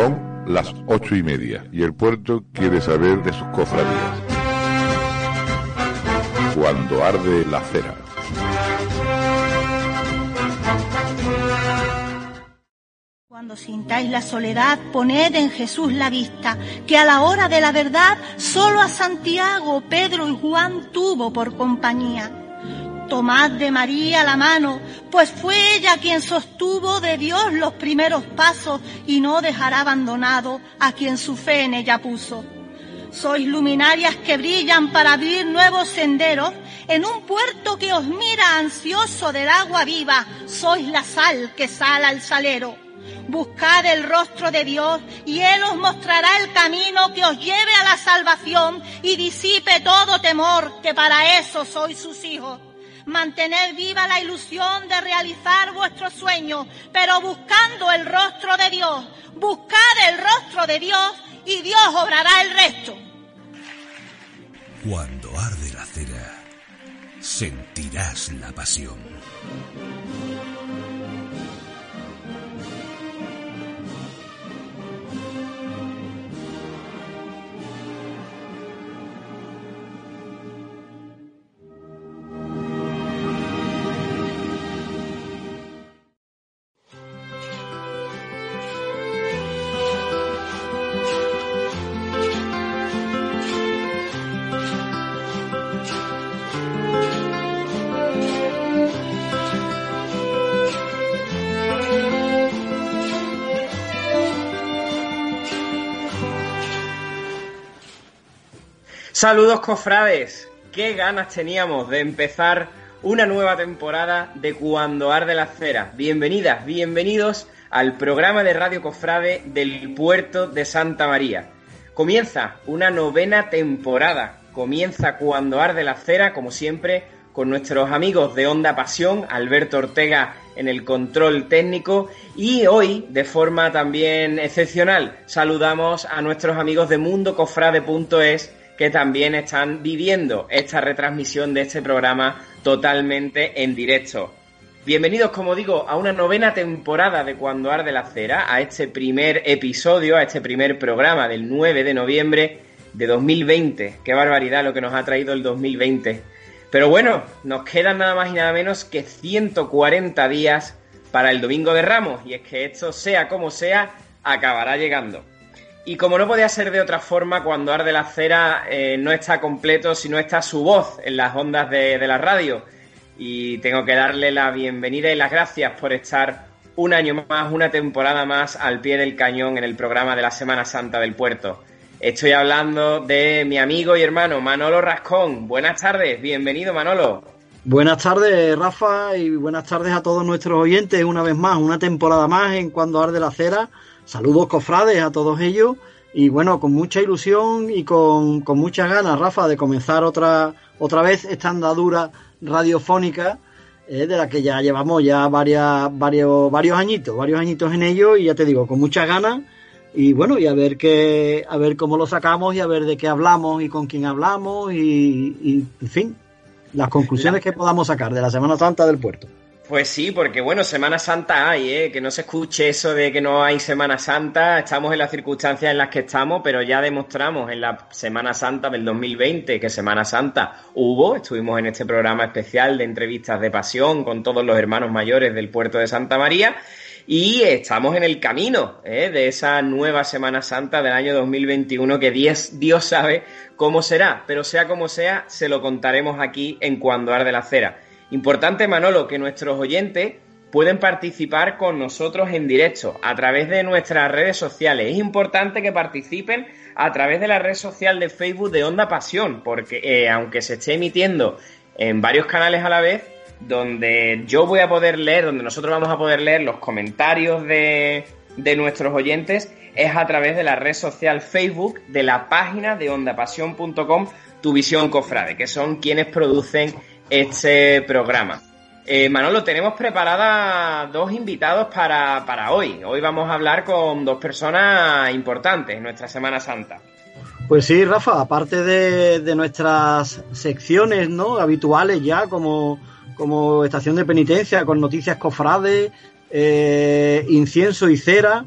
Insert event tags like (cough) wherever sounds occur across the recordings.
Son las ocho y media y el puerto quiere saber de sus cofradías. Cuando arde la cera. Cuando sintáis la soledad, poned en Jesús la vista, que a la hora de la verdad solo a Santiago, Pedro y Juan tuvo por compañía. Tomad de María la mano, pues fue ella quien sostuvo de Dios los primeros pasos y no dejará abandonado a quien su fe en ella puso. Sois luminarias que brillan para abrir nuevos senderos en un puerto que os mira ansioso del agua viva. Sois la sal que sala al salero. Buscad el rostro de Dios y Él os mostrará el camino que os lleve a la salvación y disipe todo temor, que para eso sois sus hijos. Mantened viva la ilusión de realizar vuestros sueños, pero buscando el rostro de Dios. Buscad el rostro de Dios y Dios obrará el resto. Cuando arde la cera, sentirás la pasión. Saludos cofrades, qué ganas teníamos de empezar una nueva temporada de Cuando Arde la Cera. Bienvenidas, bienvenidos al programa de Radio Cofrade del puerto de Santa María. Comienza una novena temporada, comienza Cuando Arde la Cera, como siempre, con nuestros amigos de Onda Pasión, Alberto Ortega en el control técnico y hoy, de forma también excepcional, saludamos a nuestros amigos de mundocofrade.es que también están viviendo esta retransmisión de este programa totalmente en directo. Bienvenidos, como digo, a una novena temporada de Cuando Arde la Cera, a este primer episodio, a este primer programa del 9 de noviembre de 2020. Qué barbaridad lo que nos ha traído el 2020. Pero bueno, nos quedan nada más y nada menos que 140 días para el Domingo de Ramos, y es que esto, sea como sea, acabará llegando. Y como no podía ser de otra forma, cuando Arde la Cera eh, no está completo si no está su voz en las ondas de, de la radio. Y tengo que darle la bienvenida y las gracias por estar un año más, una temporada más al pie del cañón en el programa de la Semana Santa del Puerto. Estoy hablando de mi amigo y hermano Manolo Rascón. Buenas tardes, bienvenido Manolo. Buenas tardes, Rafa, y buenas tardes a todos nuestros oyentes. Una vez más, una temporada más en Cuando Arde la Cera. Saludos, cofrades, a todos ellos. Y bueno, con mucha ilusión y con, con muchas ganas, Rafa, de comenzar otra, otra vez esta andadura radiofónica eh, de la que ya llevamos ya varias, varios, varios añitos, varios añitos en ello. Y ya te digo, con muchas ganas. Y bueno, y a ver qué, a ver cómo lo sacamos y a ver de qué hablamos y con quién hablamos y, y en fin, las conclusiones que podamos sacar de la Semana Santa del puerto. Pues sí, porque bueno, Semana Santa hay, ¿eh? que no se escuche eso de que no hay Semana Santa, estamos en las circunstancias en las que estamos, pero ya demostramos en la Semana Santa del 2020 que Semana Santa hubo, estuvimos en este programa especial de entrevistas de pasión con todos los hermanos mayores del puerto de Santa María y estamos en el camino ¿eh? de esa nueva Semana Santa del año 2021 que Dios, Dios sabe cómo será, pero sea como sea, se lo contaremos aquí en Cuando Arde la Cera. Importante, Manolo, que nuestros oyentes pueden participar con nosotros en directo a través de nuestras redes sociales. Es importante que participen a través de la red social de Facebook de Onda Pasión, porque eh, aunque se esté emitiendo en varios canales a la vez, donde yo voy a poder leer, donde nosotros vamos a poder leer los comentarios de, de nuestros oyentes, es a través de la red social Facebook de la página de ondapasión.com, Tu Visión Cofrade, que son quienes producen este programa. Eh, Manolo, tenemos preparadas dos invitados para, para hoy. Hoy vamos a hablar con dos personas importantes en nuestra Semana Santa. Pues sí, Rafa, aparte de, de nuestras secciones ¿no? habituales ya, como, como estación de penitencia, con noticias cofrades, eh, incienso y cera,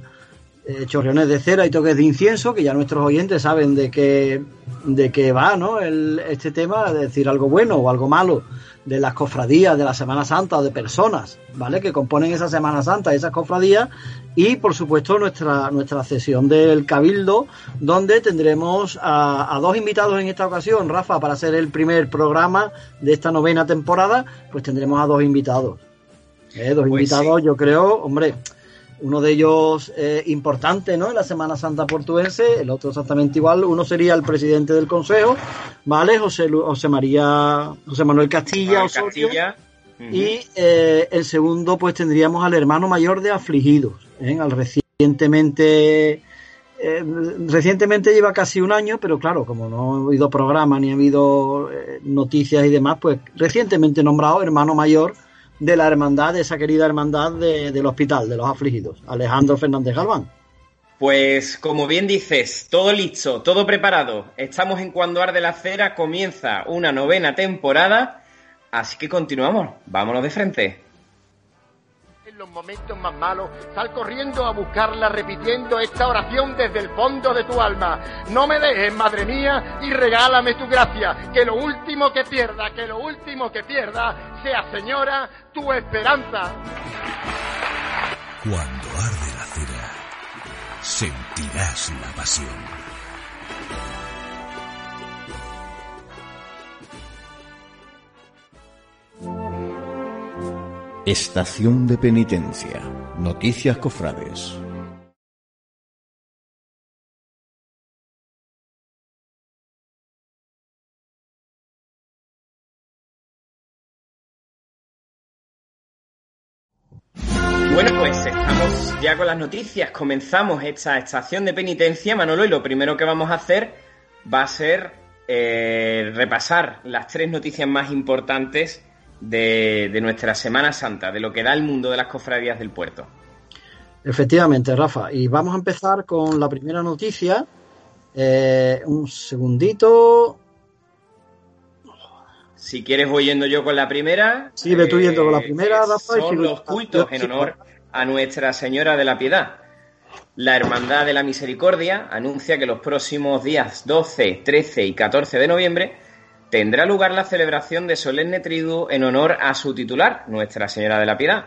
eh, chorriones de cera y toques de incienso, que ya nuestros oyentes saben de qué, de qué va ¿no? El, este tema, de decir algo bueno o algo malo de las cofradías de la Semana Santa de personas, ¿vale? Que componen esa Semana Santa, esas cofradías, y por supuesto nuestra, nuestra sesión del Cabildo, donde tendremos a, dos invitados en esta ocasión, Rafa, para hacer el primer programa de esta novena temporada, pues tendremos a dos invitados. ¿eh? Dos pues invitados, yo creo, hombre, uno de ellos eh, importante ¿no? en la Semana Santa portuense, el otro exactamente igual. Uno sería el presidente del Consejo, ¿vale? José, José María, José Manuel Castilla, Castilla. Y eh, el segundo, pues tendríamos al hermano mayor de Afligidos, ¿eh? al recientemente. Eh, recientemente lleva casi un año, pero claro, como no ha habido programa ni ha habido noticias y demás, pues recientemente nombrado hermano mayor de la hermandad, de esa querida hermandad del hospital, de los afligidos, Alejandro Fernández Galván. Pues como bien dices, todo listo, todo preparado. Estamos en Cuando Arde la Cera, comienza una novena temporada, así que continuamos, vámonos de frente los momentos más malos, sal corriendo a buscarla repitiendo esta oración desde el fondo de tu alma. No me dejes, madre mía, y regálame tu gracia, que lo último que pierda, que lo último que pierda sea, señora, tu esperanza. Cuando arde la cera, sentirás la pasión. Estación de Penitencia. Noticias Cofrades. Bueno, pues estamos ya con las noticias. Comenzamos esta estación de penitencia, Manolo, y lo primero que vamos a hacer va a ser eh, repasar las tres noticias más importantes de, nuestra Semana Santa, de lo que da el mundo de las cofradías del puerto. Efectivamente, Rafa. Y vamos a empezar con la primera noticia. Eh, un segundito. Si quieres voy yendo yo con la primera. Sí, ve tú yendo con la primera, Rafa. Son los cultos en honor a Nuestra Señora de la Piedad. La Hermandad de la Misericordia anuncia que los próximos días 12, 13 y 14 de noviembre tendrá lugar la celebración de Solemne Triduo en honor a su titular, Nuestra Señora de la Piedad.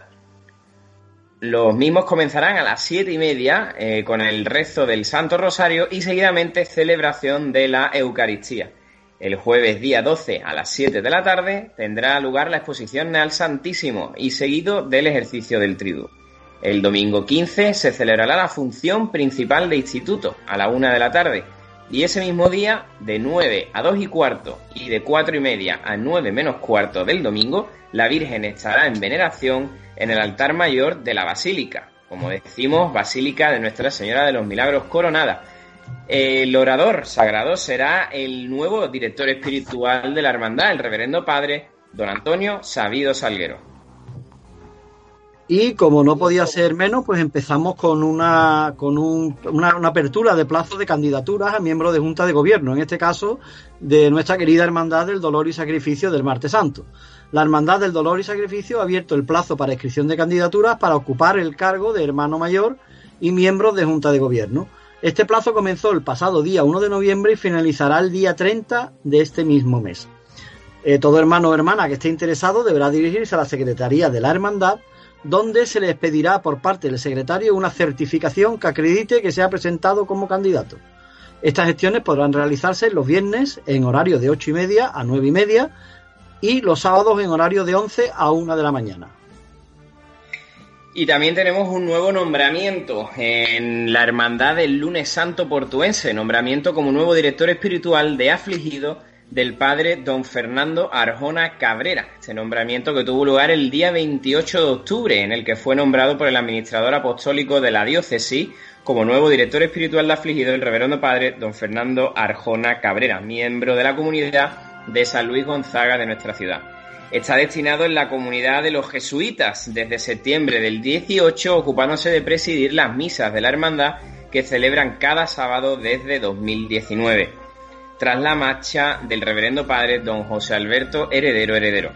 Los mismos comenzarán a las siete y media eh, con el rezo del Santo Rosario y seguidamente celebración de la Eucaristía. El jueves día 12 a las 7 de la tarde tendrá lugar la exposición al Santísimo y seguido del ejercicio del Triduo. El domingo 15 se celebrará la función principal de instituto a la una de la tarde y ese mismo día, de 9 a 2 y cuarto y de 4 y media a 9 menos cuarto del domingo, la Virgen estará en veneración en el altar mayor de la Basílica, como decimos, Basílica de Nuestra Señora de los Milagros Coronada. El orador sagrado será el nuevo director espiritual de la hermandad, el reverendo padre don Antonio Sabido Salguero. Y como no podía ser menos, pues empezamos con una, con una, apertura de plazo de candidaturas a miembros de Junta de Gobierno, en este caso de nuestra querida Hermandad del Dolor y Sacrificio del Martes Santo. La Hermandad del Dolor y Sacrificio ha abierto el plazo para inscripción de candidaturas para ocupar el cargo de hermano mayor y miembros de Junta de Gobierno. Este plazo comenzó el pasado día 1 de noviembre y finalizará el día 30 de este mismo mes. Eh, todo hermano o hermana que esté interesado deberá dirigirse a la Secretaría de la Hermandad donde se les pedirá por parte del secretario una certificación que acredite que se ha presentado como candidato. Estas gestiones podrán realizarse los viernes en horario de ocho y media a nueve y media y los sábados en horario de 11 a 1 de la mañana. Y también tenemos un nuevo nombramiento en la Hermandad del Lunes Santo Portuense, nombramiento como nuevo director espiritual de Afligido del padre don Fernando Arjona Cabrera, este nombramiento que tuvo lugar el día 28 de octubre, en el que fue nombrado por el administrador apostólico de la diócesis como nuevo director espiritual de afligido el reverendo padre don Fernando Arjona Cabrera, miembro de la comunidad de San Luis Gonzaga de nuestra ciudad. Está destinado en la comunidad de los jesuitas desde septiembre del 18, ocupándose de presidir las misas de la hermandad que celebran cada sábado desde 2019 tras la marcha del reverendo padre don José Alberto Heredero Heredero.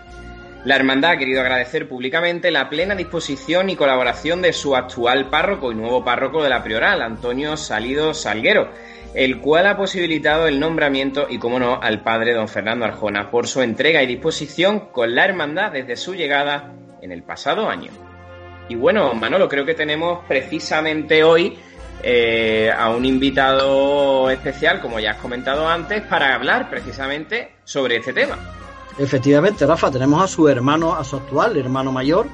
La hermandad ha querido agradecer públicamente la plena disposición y colaboración de su actual párroco y nuevo párroco de la Prioral, Antonio Salido Salguero, el cual ha posibilitado el nombramiento y, como no, al padre don Fernando Arjona por su entrega y disposición con la hermandad desde su llegada en el pasado año. Y bueno, Manolo, creo que tenemos precisamente hoy eh, a un invitado especial, como ya has comentado antes, para hablar precisamente sobre este tema. Efectivamente, Rafa, tenemos a su hermano, a su actual hermano mayor.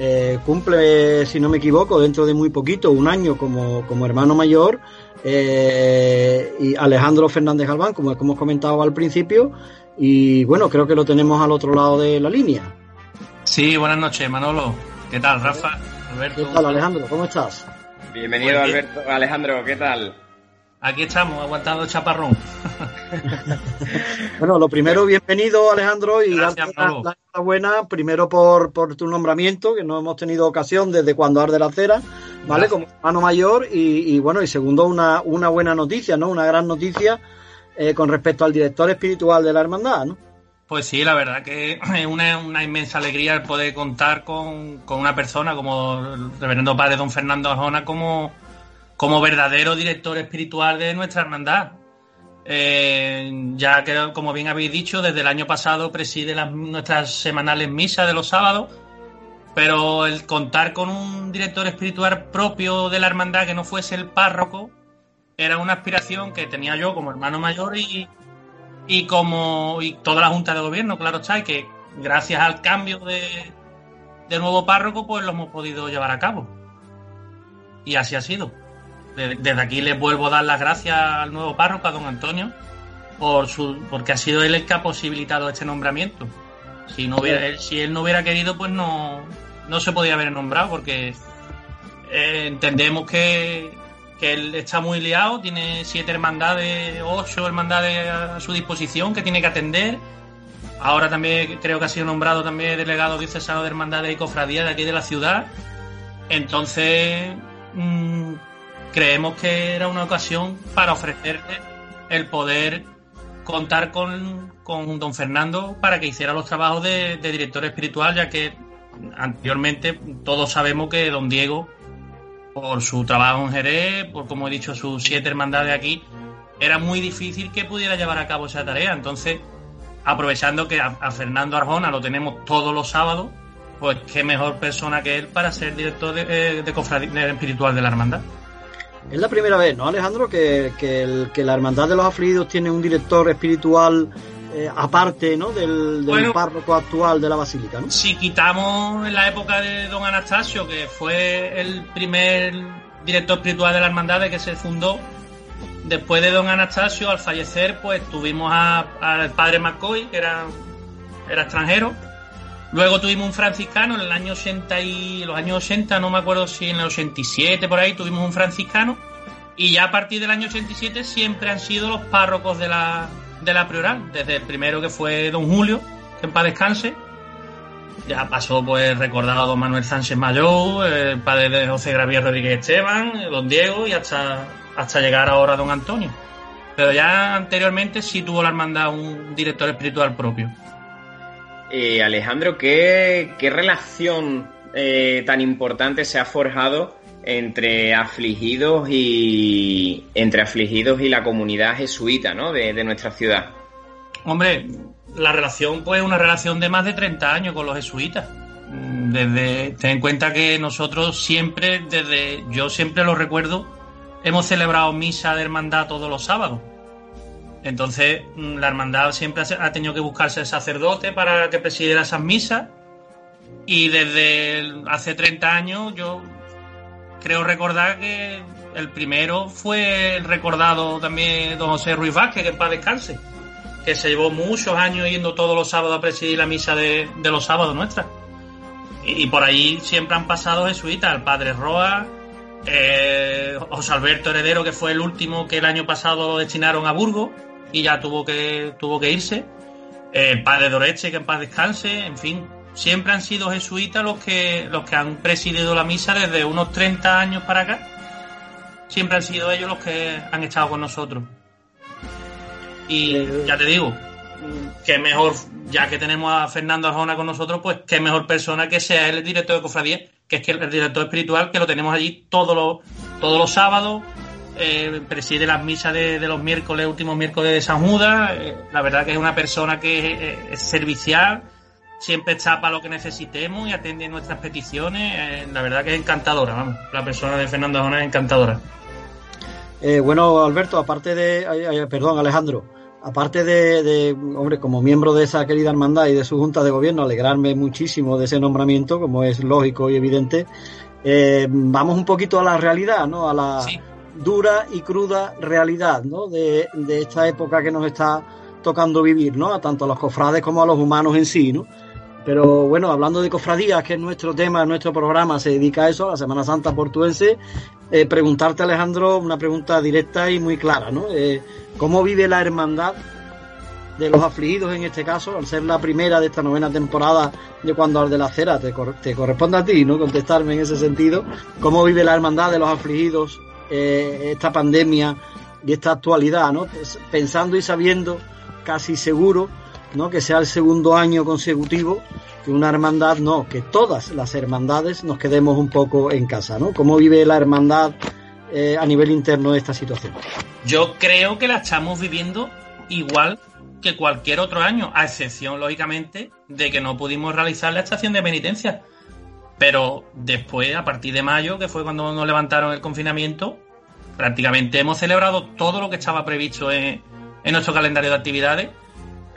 Eh, cumple, si no me equivoco, dentro de muy poquito, un año como, como hermano mayor. Eh, y Alejandro Fernández Galván, como hemos comentado al principio. Y bueno, creo que lo tenemos al otro lado de la línea. Sí, buenas noches, Manolo. ¿Qué tal, Rafa? Alberto. ¿Qué tal, Alejandro? ¿Cómo estás? Bienvenido, Alberto. Alejandro, ¿qué tal? Aquí estamos, aguantando el chaparrón. bueno, lo primero, bienvenido, Alejandro, y darte la, enhorabuena, primero por, por tu nombramiento, que no hemos tenido ocasión desde cuando arde la cera, ¿vale? Como hermano mayor, y, bueno, y segundo, una, una buena noticia, ¿no? Una gran noticia eh, con respecto al director espiritual de la hermandad, ¿no? Pues sí, la verdad que (clears throat) es una, inmensa alegría el poder contar con, una persona como el reverendo padre don Fernando Arjona como, como verdadero director espiritual de nuestra hermandad. Eh, ya que, como bien habéis dicho, desde el año pasado preside las, nuestras semanales misas de los sábados, pero el contar con un director espiritual propio de la hermandad que no fuese el párroco era una aspiración que tenía yo como hermano mayor y, y como y toda la Junta de Gobierno, claro está, y que gracias al cambio de, de nuevo párroco, pues lo hemos podido llevar a cabo. Y así ha sido. Desde aquí les vuelvo a dar las gracias al nuevo párroco, a don Antonio, por su, porque ha sido él el que ha posibilitado este nombramiento. Si, no hubiera, si él no hubiera querido, pues no, no se podía haber nombrado, porque eh, entendemos que, que él está muy liado, tiene siete hermandades, ocho hermandades a su disposición que tiene que atender. Ahora también creo que ha sido nombrado también delegado diocesano de hermandades y cofradías de aquí de la ciudad. Entonces, mm, creemos que era una ocasión para ofrecerle el poder contar con, con don Fernando para que hiciera los trabajos de director espiritual, ya que anteriormente todos sabemos que don Diego por su trabajo en Jerez, por como he dicho, sus siete hermandades aquí, era muy difícil que pudiera llevar a cabo esa tarea. Entonces, aprovechando que a, Fernando Arjona lo tenemos todos los sábados, pues qué mejor persona que él para ser director de, eh, de, espiritual de la hermandad. Es la primera vez, ¿no, Alejandro? Que, que, que la hermandad de los afligidos tiene un director espiritual eh, aparte ¿no? del, párroco actual de la basílica. ¿no? Si quitamos en la época de don Anastasio, que fue el primer director espiritual de la hermandad de que se fundó, después de don Anastasio, al fallecer, pues tuvimos al padre McCoy, que era, era extranjero. Luego tuvimos un franciscano en el año 80 y los años 80, no me acuerdo si en el 87 por ahí tuvimos un franciscano. Y ya a partir del año 87 siempre han sido los párrocos de la, de la Prioral, desde el primero que fue don Julio, en paz descanse. Ya pasó, pues, recordado don Manuel Sánchez Mayor, el padre de José Gravier Rodríguez Esteban, don Diego y hasta, hasta llegar ahora don Antonio. Pero ya anteriormente sí tuvo la hermandad un director espiritual propio. Eh, Alejandro, ¿qué, qué relación eh, tan importante se ha forjado entre afligidos y entre afligidos y la comunidad jesuita ¿no? de, nuestra ciudad. Hombre, la relación pues una relación de más de 30 años con los jesuitas. Mm, desde, ten en cuenta que nosotros siempre, desde yo siempre lo recuerdo, hemos celebrado misa de hermandad todos los sábados. Entonces, mm, la hermandad siempre ha tenido que buscarse el sacerdote para que presidiera esas misas. Y desde hace 30 años yo creo recordar que el primero fue el recordado también don José Ruiz Vázquez, que en paz descanse, que se llevó muchos años yendo todos los sábados a presidir la misa de, los sábados nuestra. Y, por ahí siempre han pasado jesuitas, el padre Roa, eh, José Alberto Heredero, que fue el último que el año pasado lo destinaron a Burgos y ya tuvo que, tuvo que irse, el padre Doreche, que en paz descanse, en fin, siempre han sido jesuitas los que, los que han presidido la misa desde unos 30 años para acá. Siempre han sido ellos los que han estado con nosotros. Y eh, ya te digo, qué mejor, ya que tenemos a Fernando Arjona con nosotros, pues qué mejor persona que sea el director de Cofradía, que es que el director espiritual, que lo tenemos allí todos los, todos los sábados, eh, preside las misas de, los miércoles, últimos miércoles de San Judas, eh, la verdad que es una persona que es, es servicial, siempre está para lo que necesitemos y atiende nuestras peticiones, eh, la verdad que es encantadora, vamos, la persona de Fernando Arjona es encantadora. bueno, Alberto, aparte de, perdón, Alejandro, aparte de, hombre, como miembro de esa querida hermandad y de su junta de gobierno, alegrarme muchísimo de ese nombramiento, como es lógico y evidente, eh, vamos un poquito a la realidad, ¿no? A la dura y cruda realidad, ¿no? De, de, esta época que nos está tocando vivir, ¿no? A tanto a los cofrades como a los humanos en sí, ¿no? Pero bueno, hablando de cofradías, que es nuestro tema, nuestro programa se dedica a eso, a la Semana Santa portuense, eh, preguntarte, Alejandro, una pregunta directa y muy clara, ¿no? Eh, ¿Cómo vive la hermandad de los afligidos en este caso, al ser la primera de esta novena temporada de Cuando al de la Cera? Te, corresponde a ti, ¿no? Contestarme en ese sentido. ¿Cómo vive la hermandad de los afligidos eh, esta pandemia y esta actualidad, ¿no? Pensando y sabiendo, casi seguro, ¿no? Que sea el segundo año consecutivo que una hermandad, no, que todas las hermandades nos quedemos un poco en casa, ¿no? ¿Cómo vive la hermandad eh, a nivel interno esta situación? Yo creo que la estamos viviendo igual que cualquier otro año, a excepción, lógicamente, de que no pudimos realizar la estación de penitencia. Pero después, a partir de mayo, que fue cuando nos levantaron el confinamiento, prácticamente hemos celebrado todo lo que estaba previsto en, nuestro calendario de actividades.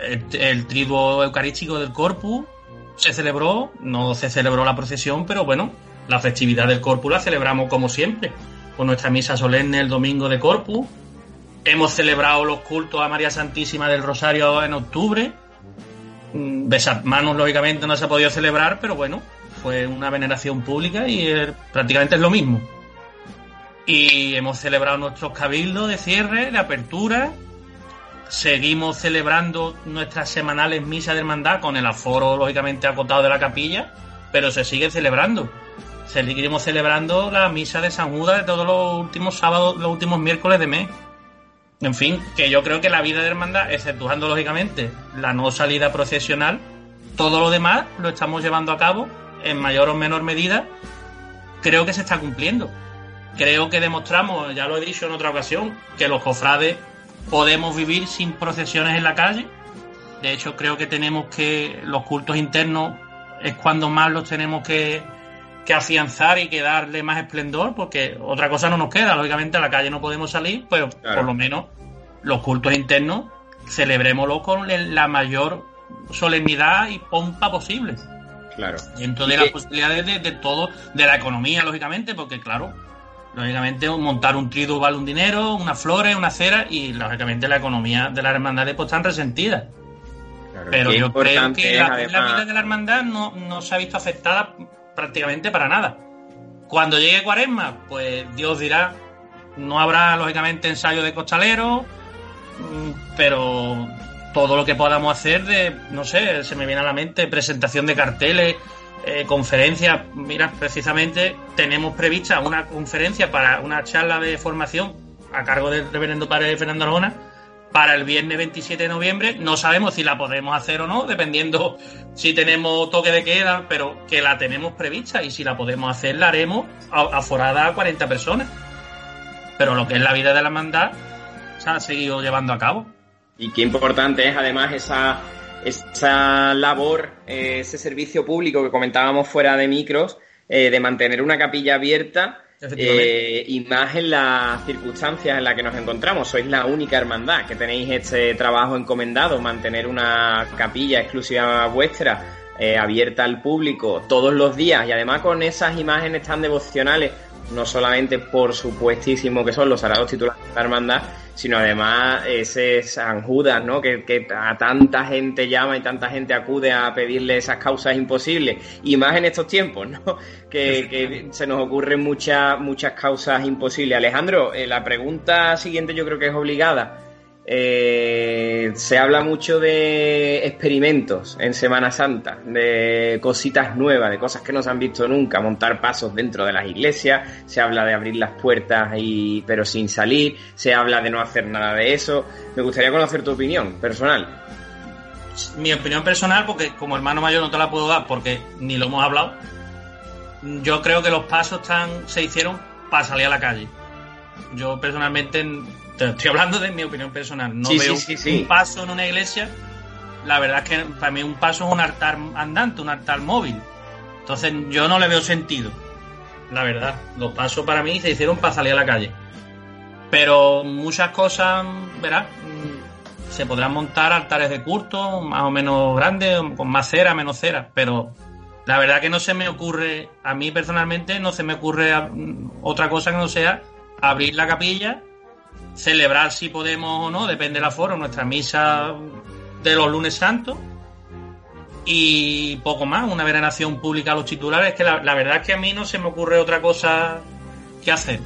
El, el triduo eucarístico del Corpus se celebró, no se celebró la procesión, pero bueno, la festividad del Corpus la celebramos como siempre, con nuestra misa solemne el domingo de Corpus, Hemos celebrado los cultos a María Santísima del Rosario en octubre. Mm, besar manos, lógicamente, no se ha podido celebrar, pero bueno, fue una veneración pública y prácticamente es lo mismo. Y hemos celebrado nuestros cabildos de cierre, de apertura. Seguimos celebrando nuestras semanales misas de hermandad con el aforo, lógicamente, acotado de la capilla, pero se sigue celebrando. Seguimos celebrando la misa de San Judas de todos los últimos sábados, los últimos miércoles de mes en fin, que yo creo que la vida de hermandad, exceptuando lógicamente la no salida procesional, todo lo demás lo estamos llevando a cabo en mayor o menor medida. Creo que se está cumpliendo. Creo que demostramos, ya lo he dicho en otra ocasión, que los cofrades podemos vivir sin procesiones en la calle. De hecho, creo que tenemos que los cultos internos es cuando más los tenemos que, que afianzar y que darle más esplendor, porque otra cosa no nos queda. Lógicamente a la calle no podemos salir, pero por lo menos los cultos internos celebrémoslo con la mayor solemnidad y pompa posible. Claro. Dentro de las posibilidades de, todo, de la economía, lógicamente, porque claro, lógicamente montar un triduo vale un dinero, unas flores, una cera, y lógicamente la economía de la hermandad pues están resentidas. Pero yo creo que la, vida de la hermandad no, no se ha visto afectada prácticamente para nada. Cuando llegue Cuaresma, pues Dios dirá, no habrá lógicamente ensayo de costalero, mm, pero todo lo que podamos hacer de, no sé, se me viene a la mente, presentación de carteles, eh, conferencias. Mira, precisamente tenemos prevista una conferencia para una charla de formación a cargo del reverendo padre Fernando Arjona para el viernes 27 de noviembre. No sabemos si la podemos hacer o no, dependiendo si tenemos toque de queda, pero que la tenemos prevista y si la podemos hacer, la haremos aforada a 40 personas. Pero lo que es la vida de la hermandad se ha seguido llevando a cabo. Y qué importante es además esa, esa labor, eh, ese servicio público que comentábamos fuera de micros, eh, de mantener una capilla abierta eh, y más en las circunstancias en las que nos encontramos. Sois la única hermandad que tenéis este trabajo encomendado, mantener una capilla exclusiva vuestra eh, abierta al público todos los días y además con esas imágenes tan devocionales no solamente por supuestísimo que son los sagrados titulares de la hermandad, sino además ese San Judas, ¿no? Que, a tanta gente llama y tanta gente acude a pedirle esas causas imposibles, y más en estos tiempos, ¿no? (laughs) Que, se nos ocurren muchas, muchas causas imposibles. Alejandro, eh, la pregunta siguiente yo creo que es obligada. Eh, se habla mucho de experimentos en Semana Santa, de cositas nuevas, de cosas que no se han visto nunca, montar pasos dentro de las iglesias, se habla de abrir las puertas y pero sin salir, se habla de no hacer nada de eso. Me gustaría conocer tu opinión personal. mi opinión personal, porque como hermano mayor no te la puedo dar porque ni lo hemos hablado, yo creo que los pasos están, se hicieron para salir a la calle. Yo personalmente, te estoy hablando de mi opinión personal, no Sí, veo sí, sí, sí. un paso en una iglesia. La verdad es que para mí un paso es un altar andante, un altar móvil. Entonces yo no le veo sentido. La verdad, los pasos para mí se hicieron para salir a la calle. Pero muchas cosas, verás, mm, se podrán montar altares de culto, más o menos grandes, con más cera, menos cera, pero la verdad que no se me ocurre, a mí personalmente no se me ocurre mm, otra cosa que no sea abrir la capilla, celebrar si podemos o no, depende del aforo, nuestra misa de los lunes santos y poco más, una veneración pública a los titulares, que la, verdad es que a mí no se me ocurre otra cosa que hacer.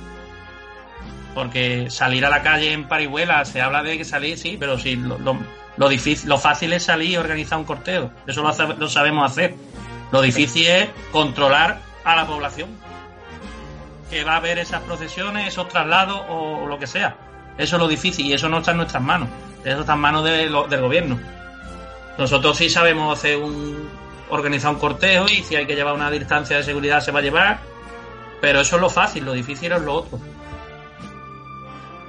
Porque salir a la calle en Parihuela, se habla de que salir, sí, pero sí, lo, lo- lo difícil, lo fácil es salir y organizar un corteo. Eso lo, hace- lo sabemos hacer. Lo difícil es controlar a la población. Que va a haber esas procesiones, esos traslados o lo que sea. Eso es lo difícil y eso no está en nuestras manos. Eso está en manos de lo- del gobierno. Nosotros sí sabemos hacer un organizar un cortejo y si hay que llevar una distancia de seguridad se va a llevar. Pero eso es lo fácil, lo difícil es lo otro.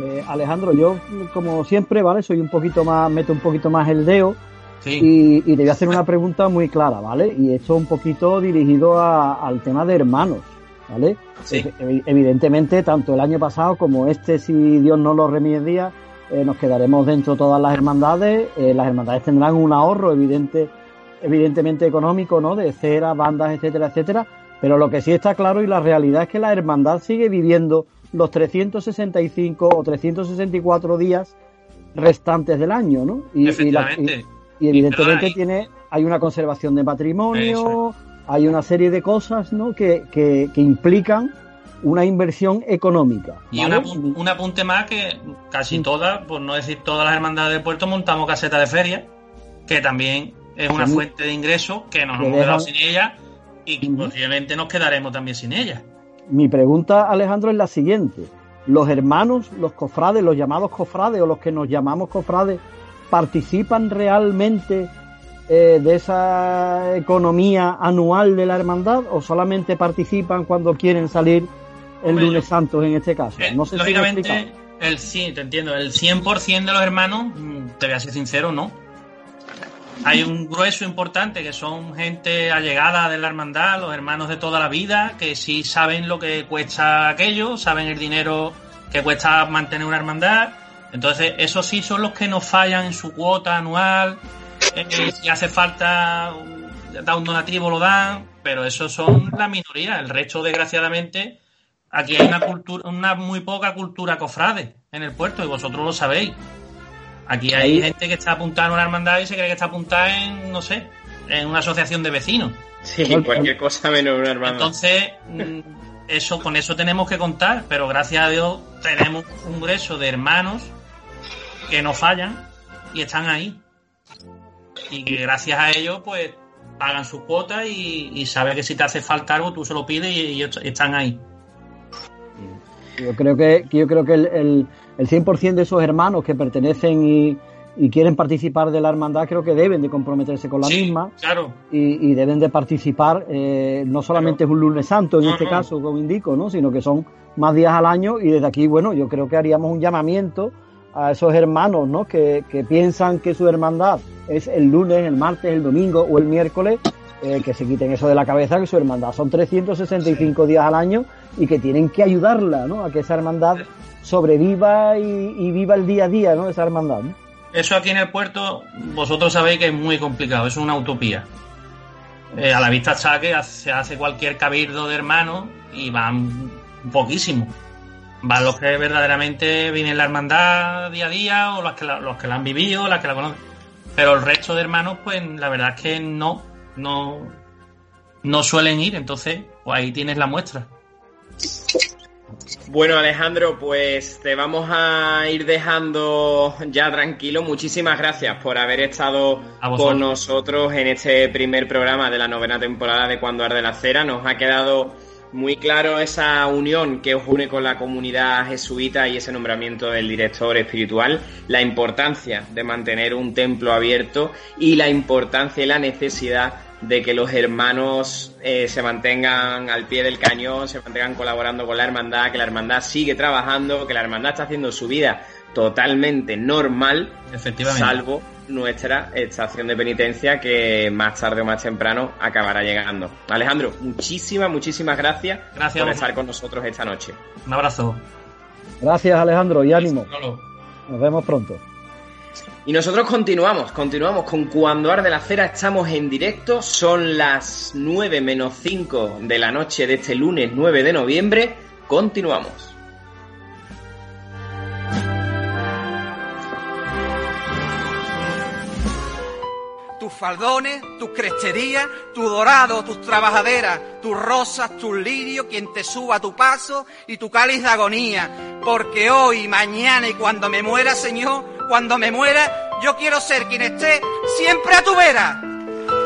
Eh, Alejandro, yo como siempre, ¿vale? Soy un poquito más, meto un poquito más el dedo Sí. y, y te voy a hacer una pregunta muy clara, ¿vale? Y esto un poquito dirigido a- al tema de hermanos, ¿vale? Sí. Ev- Evidentemente, tanto el año pasado como este, si Dios no lo remedia, eh, nos quedaremos dentro de todas las hermandades. Eh, las hermandades tendrán un ahorro evidente, evidentemente económico, ¿no? De cera, bandas, etcétera, etcétera. Pero lo que sí está claro y la realidad es que la hermandad sigue viviendo los 365 o 364 días restantes del año, ¿no? Y, y la- Efectivamente. y- y evidentemente tiene, hay una conservación de patrimonio, hay una serie de cosas, ¿no? Que, que, que implican una inversión económica. Y ¿vale? un, apun- un apunte más que casi todas, por no decir todas las hermandades del puerto, montamos caseta de feria, que también es una Sí. fuente de ingresos que nos Que hemos quedado sin ella y que posiblemente nos quedaremos también sin ella. Mi pregunta, Alejandro, es la siguiente. ¿Los hermanos, los cofrades, los llamados cofrades o los que nos llamamos cofrades, participan realmente eh, de esa economía anual de la hermandad o solamente participan cuando quieren salir el lunes santo en este caso? Eh, No sé si lógicamente, explicado. el sí, te entiendo, el 100% de los hermanos, mm, te voy a ser sincero, no. Hay un grueso importante que son gente allegada de la hermandad, los hermanos de toda la vida, que sí saben lo que cuesta aquello, saben el dinero que cuesta mantener una hermandad. Entonces, esos sí son los que nos fallan en su cuota anual. Eh, si hace falta un- dar un donativo, lo dan, pero esos son la minoría. El resto, desgraciadamente, Aquí hay una cultura, una muy poca cultura cofrade en el puerto y vosotros lo sabéis. Aquí hay gente que está apuntada en una hermandad y se cree que está apuntada en, no sé, en una asociación de vecinos. Sí, cualquier cosa menos una hermana. Entonces, mm, eso, con eso tenemos que contar, pero gracias a Dios tenemos un grueso de hermanos que no fallan y están ahí. Y que gracias a ellos, pues, pagan su cuota y, y sabe que si te hace falta algo, tú se lo pides y, están ahí. Yo creo que, yo creo que el, el, el 100% de esos hermanos que pertenecen y, y quieren participar de la hermandad, creo que deben de comprometerse con la Sí, misma claro. y, y deben de participar. eh, no solamente es un lunes santo en No, este no. caso, como indico, ¿no? sino que son más días al año y desde aquí, bueno, yo creo que haríamos un llamamiento a esos hermanos ¿no? que, que piensan que su hermandad es el lunes, el martes, el domingo o el miércoles, eh, que se quiten eso de la cabeza, que su hermandad son 365 días al año y que tienen que ayudarla, ¿no? A que esa hermandad sobreviva y, y viva el día a día, ¿no? Esa hermandad, ¿no? Eso aquí en el puerto, vosotros sabéis que es muy complicado, es una utopía. Eh, a la vista está que se hace cualquier cabildo de hermanos y van poquísimo. Van los que verdaderamente viven la hermandad día a día o los que la, los que la han vivido, las que la conocen. Pero el resto de hermanos, pues la verdad es que no, no, no suelen ir. Entonces, pues ahí tienes la muestra. Bueno, Alejandro, pues te vamos a ir dejando ya tranquilo. Muchísimas gracias por haber estado con nosotros en este primer programa de la novena temporada de Cuando Arde la Cera. Nos ha quedado Muy claro esa unión que os une con la comunidad jesuita y ese nombramiento del director espiritual, la importancia de mantener un templo abierto y la importancia y la necesidad de que los hermanos eh, se mantengan al pie del cañón, se mantengan colaborando con la hermandad, que la hermandad sigue trabajando, que la hermandad está haciendo su vida totalmente normal, salvo nuestra estación de penitencia que más tarde o más temprano acabará llegando. Alejandro, muchísimas, muchísimas gracias, gracias por estar con nosotros esta noche. Un abrazo. Gracias Alejandro y ánimo. Nos vemos pronto. Y nosotros continuamos, continuamos con Cuando Arde la Cera, estamos en directo, son las 9 menos 5 de la noche de este lunes 9 de noviembre, continuamos. Tus faldones, tus cresterías, tu dorado, tus trabajaderas, tus rosas, tus lirios, quien te suba tu paso y tu cáliz de agonía. Porque hoy, mañana y cuando me muera, Señor, cuando me muera, yo quiero ser quien esté siempre a tu vera.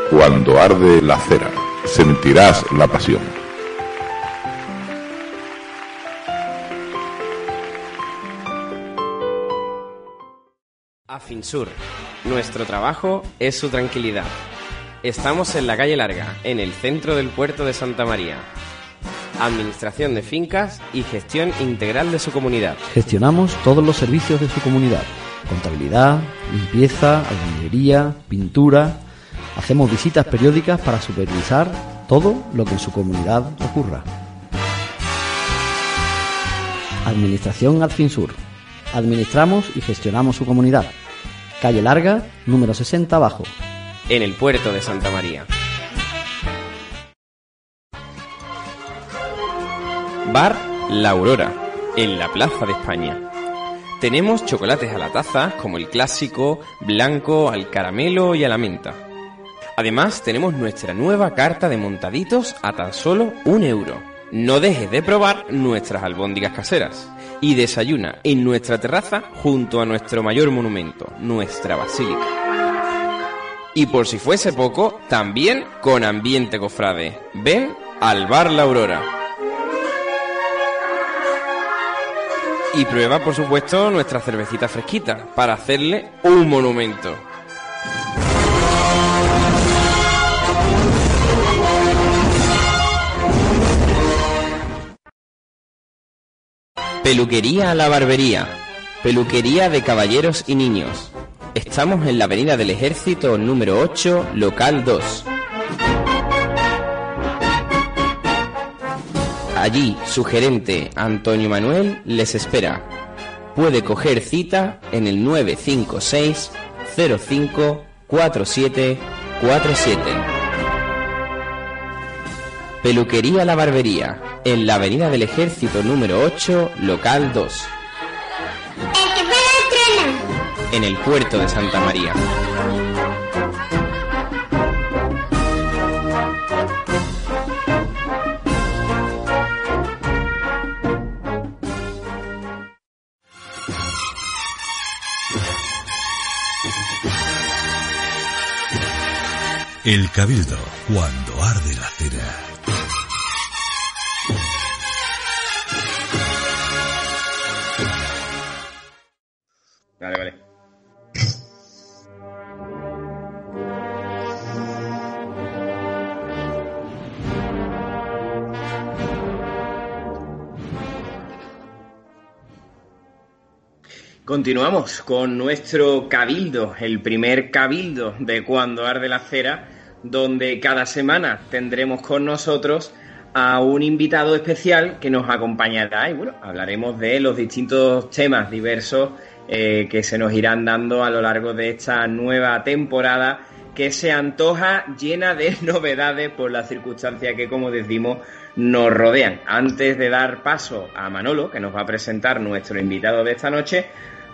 Cuando arde la cera, sentirás la pasión. Afinsur. Nuestro trabajo es su tranquilidad. Estamos en la calle Larga, en el centro del puerto de Santa María. Administración de fincas y gestión integral de su comunidad. Gestionamos todos los servicios de su comunidad. Contabilidad, limpieza, albañilería, pintura. Hacemos visitas periódicas para supervisar todo lo que en su comunidad ocurra. Administración Adfinsur. Administramos y gestionamos su comunidad. Calle Larga, número 60 abajo. En el puerto de Santa María. Bar La Aurora, en la Plaza de España. Tenemos chocolates a la taza, como el clásico, blanco, al caramelo y a la menta. Además, tenemos nuestra nueva carta de montaditos a tan solo un euro. No dejes de probar nuestras albóndigas caseras y desayuna en nuestra terraza junto a nuestro mayor monumento, nuestra basílica. Y por si fuese poco, también con ambiente cofrade. Ven al Bar La Aurora. Y prueba, por supuesto, nuestra cervecita fresquita para hacerle un monumento. Peluquería a la barbería. Peluquería de caballeros y niños. Estamos en la Avenida del Ejército número 8, local 2. Allí su gerente Antonio Manuel les espera. Puede coger cita en el 956 05 4747. Peluquería La Barbería, en la Avenida del Ejército número 8, local 2. En el puerto de Santa María. El Cabildo, cuando arde la cera. Continuamos con nuestro cabildo, el primer cabildo de Cuando Arde la Cera, donde cada semana tendremos con nosotros a un invitado especial que nos acompañará y bueno, hablaremos de los distintos temas diversos eh, que se nos irán dando a lo largo de esta nueva temporada que se antoja llena de (laughs) novedades por las circunstancias que, como decimos, nos rodean. Antes de dar paso a Manolo, que nos va a presentar nuestro invitado de esta noche,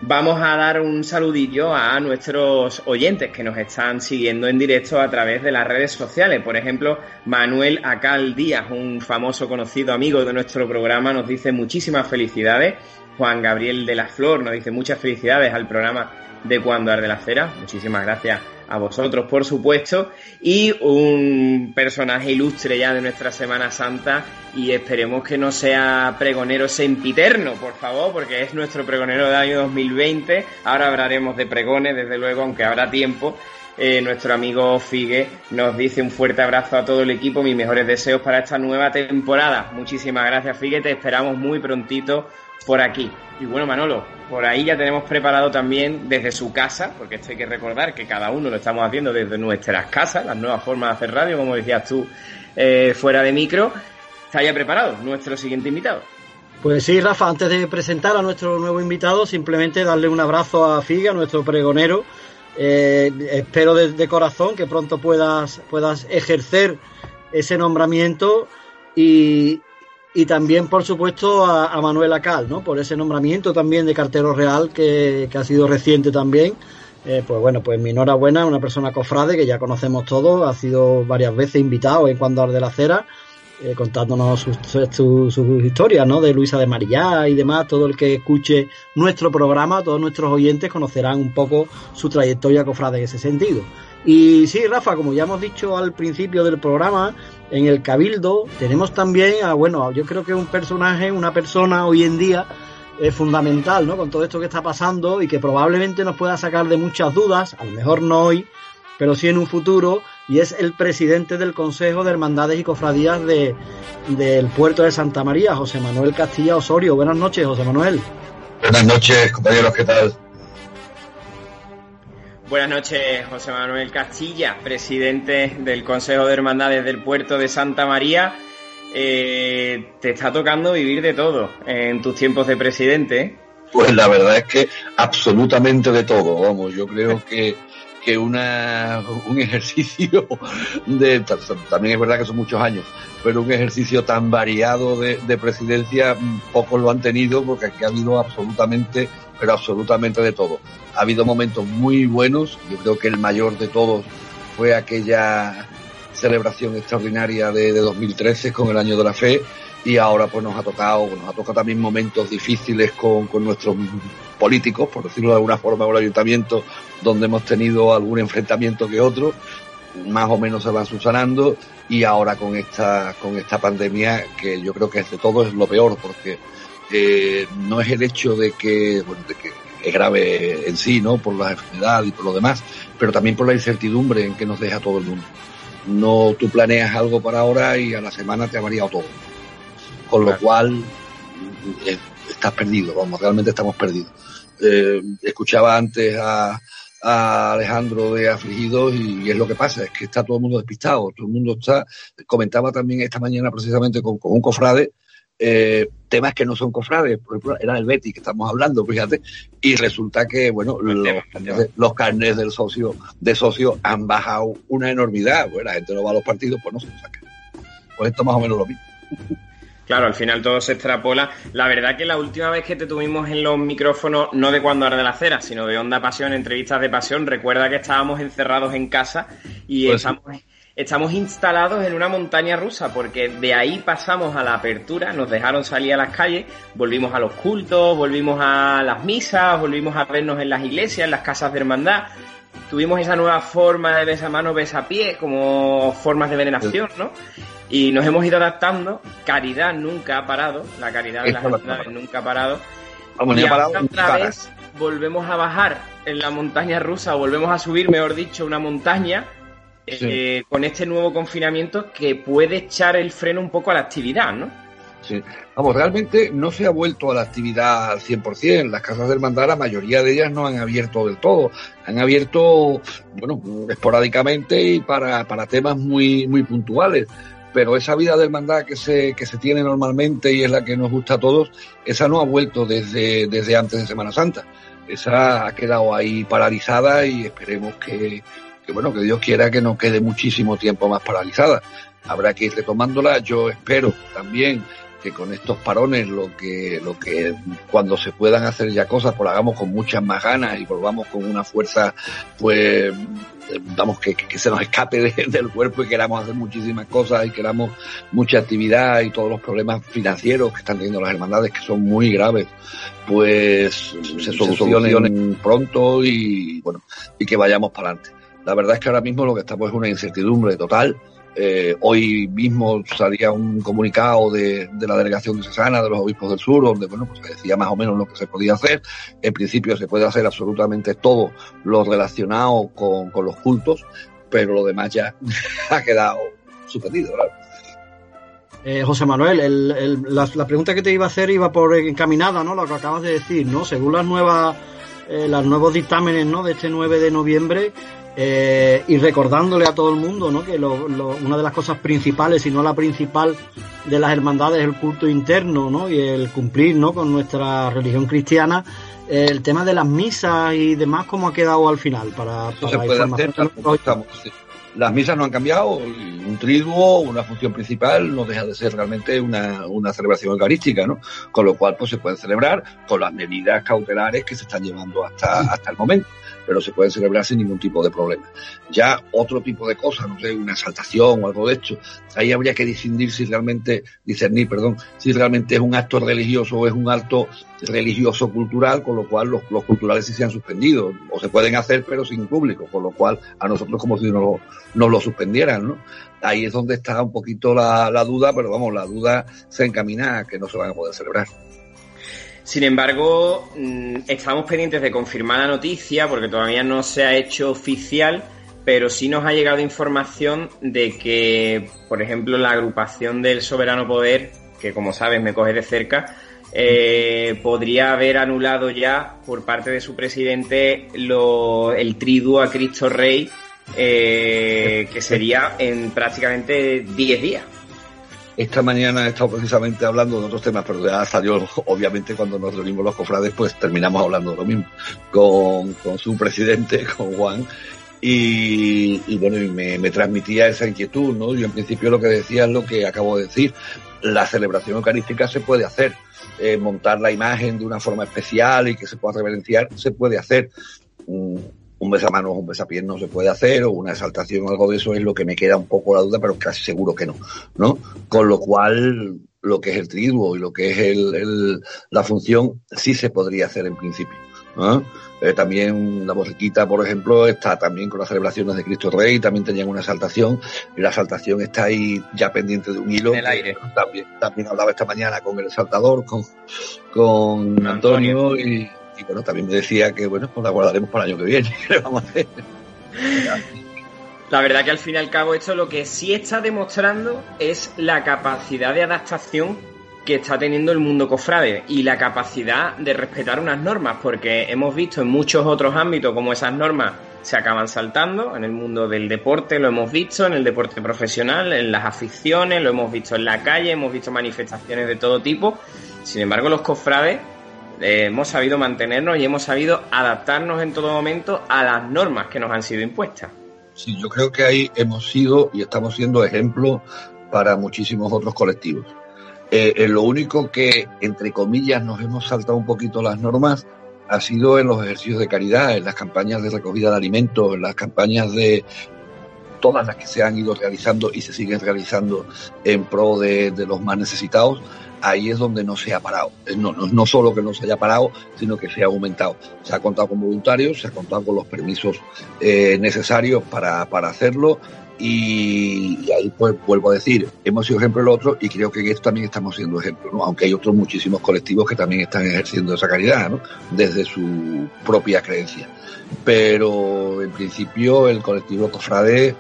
vamos a dar un saludillo a nuestros oyentes que nos están siguiendo en directo a través de las redes sociales. Por ejemplo, Manuel Acal Díaz, un famoso conocido amigo de nuestro programa, nos dice muchísimas felicidades. Juan Gabriel de la Flor nos dice muchas felicidades al programa de Cuando Arde la Cera. Muchísimas gracias a vosotros por supuesto, y un personaje ilustre ya de nuestra Semana Santa y esperemos que no sea pregonero sempiterno, por favor, porque es nuestro pregonero del año 2020. Ahora hablaremos de pregones, desde luego, aunque habrá tiempo. Eh, nuestro amigo Figue nos dice un fuerte abrazo a todo el equipo, mis mejores deseos para esta nueva temporada. Muchísimas gracias, Figue, te esperamos muy prontito por aquí. Y bueno, Manolo, por ahí ya tenemos preparado también desde su casa, porque esto hay que recordar que cada uno lo estamos haciendo desde nuestras casas, las nuevas formas de hacer radio, como decías tú, eh, fuera de micro. Está ya preparado nuestro siguiente invitado. Pues sí, Rafa, antes de presentar a nuestro nuevo invitado, simplemente darle un abrazo a Figa, nuestro pregonero. Eh, espero de, corazón que pronto puedas, puedas ejercer ese nombramiento y, y también, por supuesto, a, a, Manuel Acal, ¿no? Por ese nombramiento también de cartero real que, que ha sido reciente también. Eh, pues bueno, pues mi enhorabuena, una persona cofrade que ya conocemos todos, ha sido varias veces invitado en Cuando Arde la Cera, eh, contándonos sus, sus, historias, ¿no? De Luisa de María y demás. Todo el que escuche nuestro programa, todos nuestros oyentes conocerán un poco su trayectoria cofrade en ese sentido. Y sí, Rafa, como ya hemos dicho al principio del programa, en el Cabildo tenemos también a, bueno, yo creo que un personaje, una persona hoy en día es fundamental, ¿no? Con todo esto que está pasando y que probablemente nos pueda sacar de muchas dudas, a lo mejor no hoy, pero sí en un futuro, y es el presidente del Consejo de Hermandades y Cofradías de, del puerto de Santa María, José Manuel Castilla Osorio. Buenas noches, José Manuel. Buenas noches, compañeros, ¿qué tal? Buenas noches, José Manuel Castilla, presidente del Consejo de Hermandades del Puerto de Santa María. Eh, te está tocando vivir de todo en tus tiempos de presidente. Pues la verdad es que absolutamente de todo, vamos, yo creo que, que una, un (laughs) ejercicio de, también es verdad que son muchos años, pero un ejercicio tan variado de, de presidencia, pocos lo han tenido porque aquí ha habido absolutamente pero absolutamente de todo. Ha habido momentos muy buenos, yo creo que el mayor de todos fue aquella celebración extraordinaria de, de 2013 con el Año de la Fe y ahora pues nos ha tocado, nos ha tocado también momentos difíciles con, con nuestros políticos, por decirlo de alguna forma, el ayuntamiento, donde hemos tenido algún enfrentamiento que otro, más o menos se van subsanando y ahora con esta, con esta pandemia que yo creo que es de todo es lo peor porque eh, no es el hecho de que, bueno, de que es grave en sí, ¿no? Por la enfermedad y por lo demás, pero también por la incertidumbre en que nos deja todo el mundo. No, tú planeas algo para ahora y a la semana te ha variado todo. Con lo cual, estás perdido, vamos, realmente estamos perdidos. Eh, escuchaba antes a, a Alejandro de Afligidos y, es lo que pasa, es que está todo el mundo despistado, todo el mundo está, comentaba también esta mañana precisamente con, con un cofrade, eh, temas que no son cofrades, por ejemplo, era el Betty que estamos hablando, fíjate, y resulta que, bueno, los, los carnes del socio, de socio han bajado una enormidad, bueno, la gente no va a los partidos, pues no se lo saca. Pues esto más o menos lo mismo. Claro, al final todo se extrapola. La verdad que la última vez que te tuvimos en los micrófonos, no de cuando arde la cera, sino de Onda Pasión, entrevistas de pasión, recuerda que estábamos encerrados en casa y pues estamos... Sí estamos instalados en una montaña rusa, porque de ahí pasamos a la apertura, nos dejaron salir a las calles, volvimos a los cultos, volvimos a las misas, volvimos a vernos en las iglesias, en las casas de hermandad. Tuvimos esa nueva forma de besa mano, besa pie, como formas de veneración, ¿no? Y nos hemos ido adaptando. Caridad nunca ha parado, la caridad de las hermandades nunca ha parado. Vamos, y ha parado otra vez volvemos a bajar en la montaña rusa, volvemos a subir, mejor dicho, una montaña Sí. Eh, con este nuevo confinamiento que puede echar el freno un poco a la actividad, ¿no? Sí. Vamos, realmente no se ha vuelto a la actividad al 100%. Las casas de hermandad, la mayoría de ellas no han abierto del todo. Han abierto, bueno, esporádicamente y para, para temas muy, muy puntuales. Pero esa vida de hermandad que se, que se tiene normalmente y es la que nos gusta a todos, esa no ha vuelto desde, desde antes de Semana Santa. Esa ha quedado ahí paralizada y esperemos que, que bueno, que Dios quiera que no quede muchísimo tiempo más paralizada. Habrá que ir retomándola. Yo espero también que con estos parones lo que, lo que cuando se puedan hacer ya cosas, pues lo hagamos con muchas más ganas y volvamos con una fuerza, pues, vamos, que, que se nos escape de, (laughs) del cuerpo y queramos hacer muchísimas cosas y queramos mucha actividad y todos los problemas financieros que están teniendo las hermandades que son muy graves, pues se solucionen pronto y bueno, y que vayamos para adelante La verdad es que ahora mismo lo que estamos es una incertidumbre total. Eh, hoy mismo salía un comunicado de, de, la delegación diocesana de los obispos del sur, donde bueno, pues se decía más o menos lo que se podía hacer. En principio se puede hacer absolutamente todo lo relacionado con, los cultos, pero lo demás ya (laughs) ha quedado suspendido. Eh, José Manuel, el, el, la, la, pregunta que te iba a hacer iba por encaminada, ¿no? Lo que acabas de decir, ¿no? Según las nuevas, eh, los nuevos dictámenes, ¿no? De este 9 de noviembre, eh, y recordándole a todo el mundo, ¿no? Que lo, lo, una de las cosas principales, si no la principal de las hermandades es el culto interno, ¿no? Y el cumplir, ¿no? Con nuestra religión cristiana. el tema de las misas y demás, ¿cómo ha quedado al final? Para, para se puede hacer, estamos, sí las misas no han cambiado, un triduo, una función principal, no deja de ser realmente una, una celebración eucarística, ¿no? Con lo cual, pues se puede celebrar con las medidas cautelares que se están llevando hasta, hasta el momento, pero se pueden celebrar sin ningún tipo de problema. Ya otro tipo de cosas, no sé, una exaltación o algo de hecho, ahí habría que discernir si realmente, discernir, perdón, si realmente es un acto religioso o es un acto religioso cultural, con lo cual los, los culturales sí se han suspendido, o se pueden hacer pero sin público, con lo cual a nosotros como si nos lo, nos lo suspendieran, ¿no? Ahí es donde está un poquito la, la duda, pero vamos, la duda se encamina a que no se van a poder celebrar. Sin embargo, mm, estamos pendientes de confirmar la noticia porque todavía no se ha hecho oficial, pero sí nos ha llegado información de que, por ejemplo, la agrupación del Soberano Poder, que como sabes me coge de cerca, eh, podría haber anulado ya por parte de su presidente lo, el triduo a Cristo Rey, eh, que sería en prácticamente 10 días. Esta mañana he estado precisamente hablando de otros temas, pero ya salió, (laughs) obviamente, cuando nos reunimos los cofrades, pues terminamos hablando de lo mismo, con, con su presidente, (laughs) con Juan, y, y, bueno, y me, me, transmitía esa inquietud, ¿no? Yo en principio lo que decía es lo que acabo de decir, la celebración eucarística se puede hacer, eh, montar la imagen de una forma especial y que se pueda reverenciar, se puede hacer. Un, un besamanos o un besapiés no se puede hacer, o una exaltación o algo de eso es lo que me queda un poco la duda, pero casi seguro que no, ¿no? Con lo cual, lo que es el triduo y lo que es el, el, la función sí se podría hacer en principio. ¿no? Eh, también la borriquita, por ejemplo, está también con las celebraciones de Cristo Rey, también tenían una exaltación, y la exaltación está ahí ya pendiente de un hilo. En el aire. También, también hablaba esta mañana con el exaltador, con, con Antonio, Antonio y, y, bueno, también me decía que bueno, pues la guardaremos para el año que viene. (laughs) ¿Qué vamos a hacer? La verdad que al fin y al cabo esto lo que sí está demostrando es la capacidad de adaptación que está teniendo el mundo cofrade y la capacidad de respetar unas normas, porque hemos visto en muchos otros ámbitos como esas normas se acaban saltando, en el mundo del deporte lo hemos visto, en el deporte profesional, en las aficiones, lo hemos visto en la calle, hemos visto manifestaciones de todo tipo. Sin embargo, los cofrades eh, hemos sabido mantenernos y hemos sabido adaptarnos en todo momento a las normas que nos han sido impuestas. Sí, yo creo que ahí hemos sido y estamos siendo ejemplo para muchísimos otros colectivos. Eh, eh, lo único que, entre comillas, nos hemos saltado un poquito las normas ha sido en los ejercicios de caridad, en las campañas de recogida de alimentos, en las campañas de todas las que se han ido realizando y se siguen realizando en pro de, de los más necesitados. Ahí es donde no se ha parado. No, no, no, solo que no se haya parado, sino que se ha aumentado. Se ha contado con voluntarios, se ha contado con los permisos eh, necesarios para, para hacerlo y, ahí pues vuelvo a decir, hemos sido ejemplo el otro y creo que esto también estamos siendo ejemplo, aunque hay otros muchísimos colectivos que también están ejerciendo esa caridad, ¿no? desde su propia creencia. Pero en principio el colectivo cofrade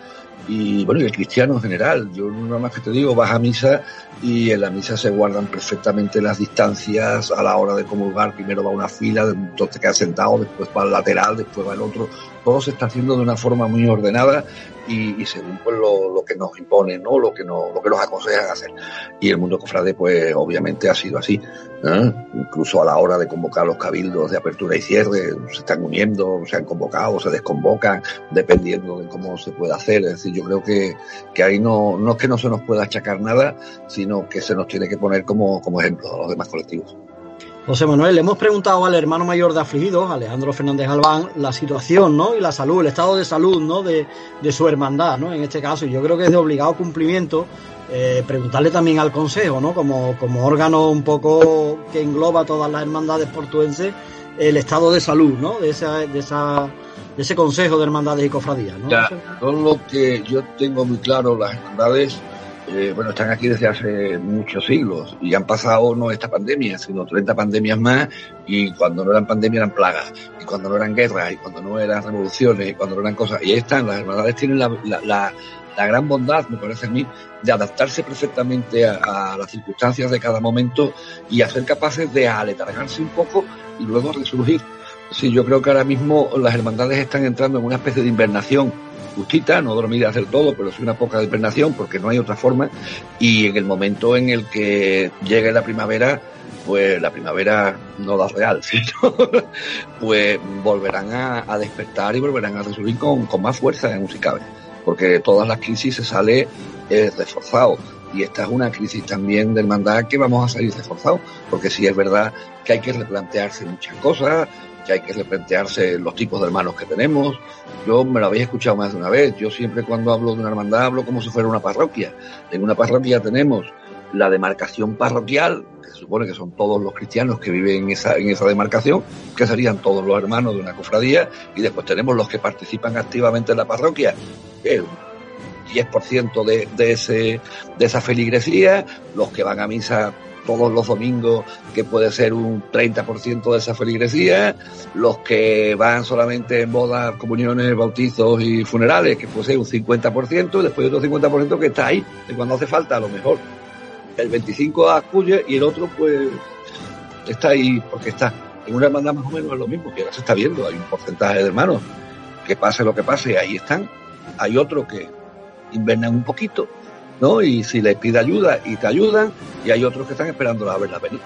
y bueno, y el cristiano en general, yo nada más que te digo, vas a misa y en la misa se guardan perfectamente las distancias a la hora de comulgar, primero va una fila, entonces quedas sentado, después va al lateral, después va el otro, todo se está haciendo de una forma muy ordenada y, según pues lo, que nos impone, ¿no? Lo que nos, lo que nos aconsejan hacer. Y el mundo cofrade, pues obviamente ha sido así. ¿eh? Incluso a la hora de convocar los cabildos de apertura y cierre, se están uniendo, se han convocado, se desconvocan, dependiendo de cómo se pueda hacer. Es decir, yo creo que, que ahí no, no es que no se nos pueda achacar nada, sino que se nos tiene que poner como, como ejemplo a los demás colectivos. José Manuel, le hemos preguntado al hermano mayor de afligidos, Alejandro Fernández Galván, la situación, ¿no? Y la salud, el estado de salud, ¿no? De, de su hermandad, ¿no? En este caso, yo creo que es de obligado cumplimiento eh, preguntarle también al Consejo, ¿no? Como, como órgano un poco que engloba todas las hermandades portuenses, el estado de salud, ¿no? De esa, de esa, de ese consejo de hermandades y cofradías. Ya, lo que yo tengo muy claro, las hermandades, eh, bueno, están aquí desde hace muchos siglos y han pasado no esta pandemia, sino 30 pandemias más y cuando no eran pandemias eran plagas y cuando no eran guerras y cuando no eran revoluciones y cuando no eran cosas. Y ahí están, las hermandades tienen la, la, la, la gran bondad, me parece a mí, de adaptarse perfectamente a, a, las circunstancias de cada momento y a ser capaces de aletargarse un poco y luego resurgir. Sí, yo creo que ahora mismo las hermandades están entrando en una especie de invernación justita, no dormir a hacer todo, pero sí una poca hibernación porque no hay otra forma. Y en el momento en el que llegue la primavera, pues la primavera no da real, (laughs) sino pues volverán a, despertar y volverán a resurgir con, con más fuerza en si cabe. Porque todas las crisis se sale eh, reforzado. Y esta es una crisis también de hermandad que vamos a salir reforzados. Porque sí es verdad que hay que replantearse muchas cosas, que hay que replantearse los tipos de hermanos que tenemos. Yo me lo habéis escuchado más de una vez. Yo siempre cuando hablo de una hermandad hablo como si fuera una parroquia. En una parroquia tenemos la demarcación parroquial, que se supone que son todos los cristianos que viven en esa, en esa demarcación, que serían todos los hermanos de una cofradía, y después tenemos los que participan activamente en la parroquia, que es un 10% de, de, ese, de esa feligresía, los que van a misa todos los domingos, que puede ser un 30% de esa feligresía, los que van solamente en bodas, comuniones, bautizos y funerales, que puede ser un 50%, y después otro 50% que está ahí, de cuando hace falta a lo mejor. El 25 acuye y el otro pues está ahí porque está. En una hermandad más o menos es lo mismo, que ahora se está viendo, hay un porcentaje de hermanos, que pase lo que pase, ahí están. Hay otros que invernan un poquito, ¿no? Y si les pide ayuda y te ayudan, y hay otros que están esperando a verla venir,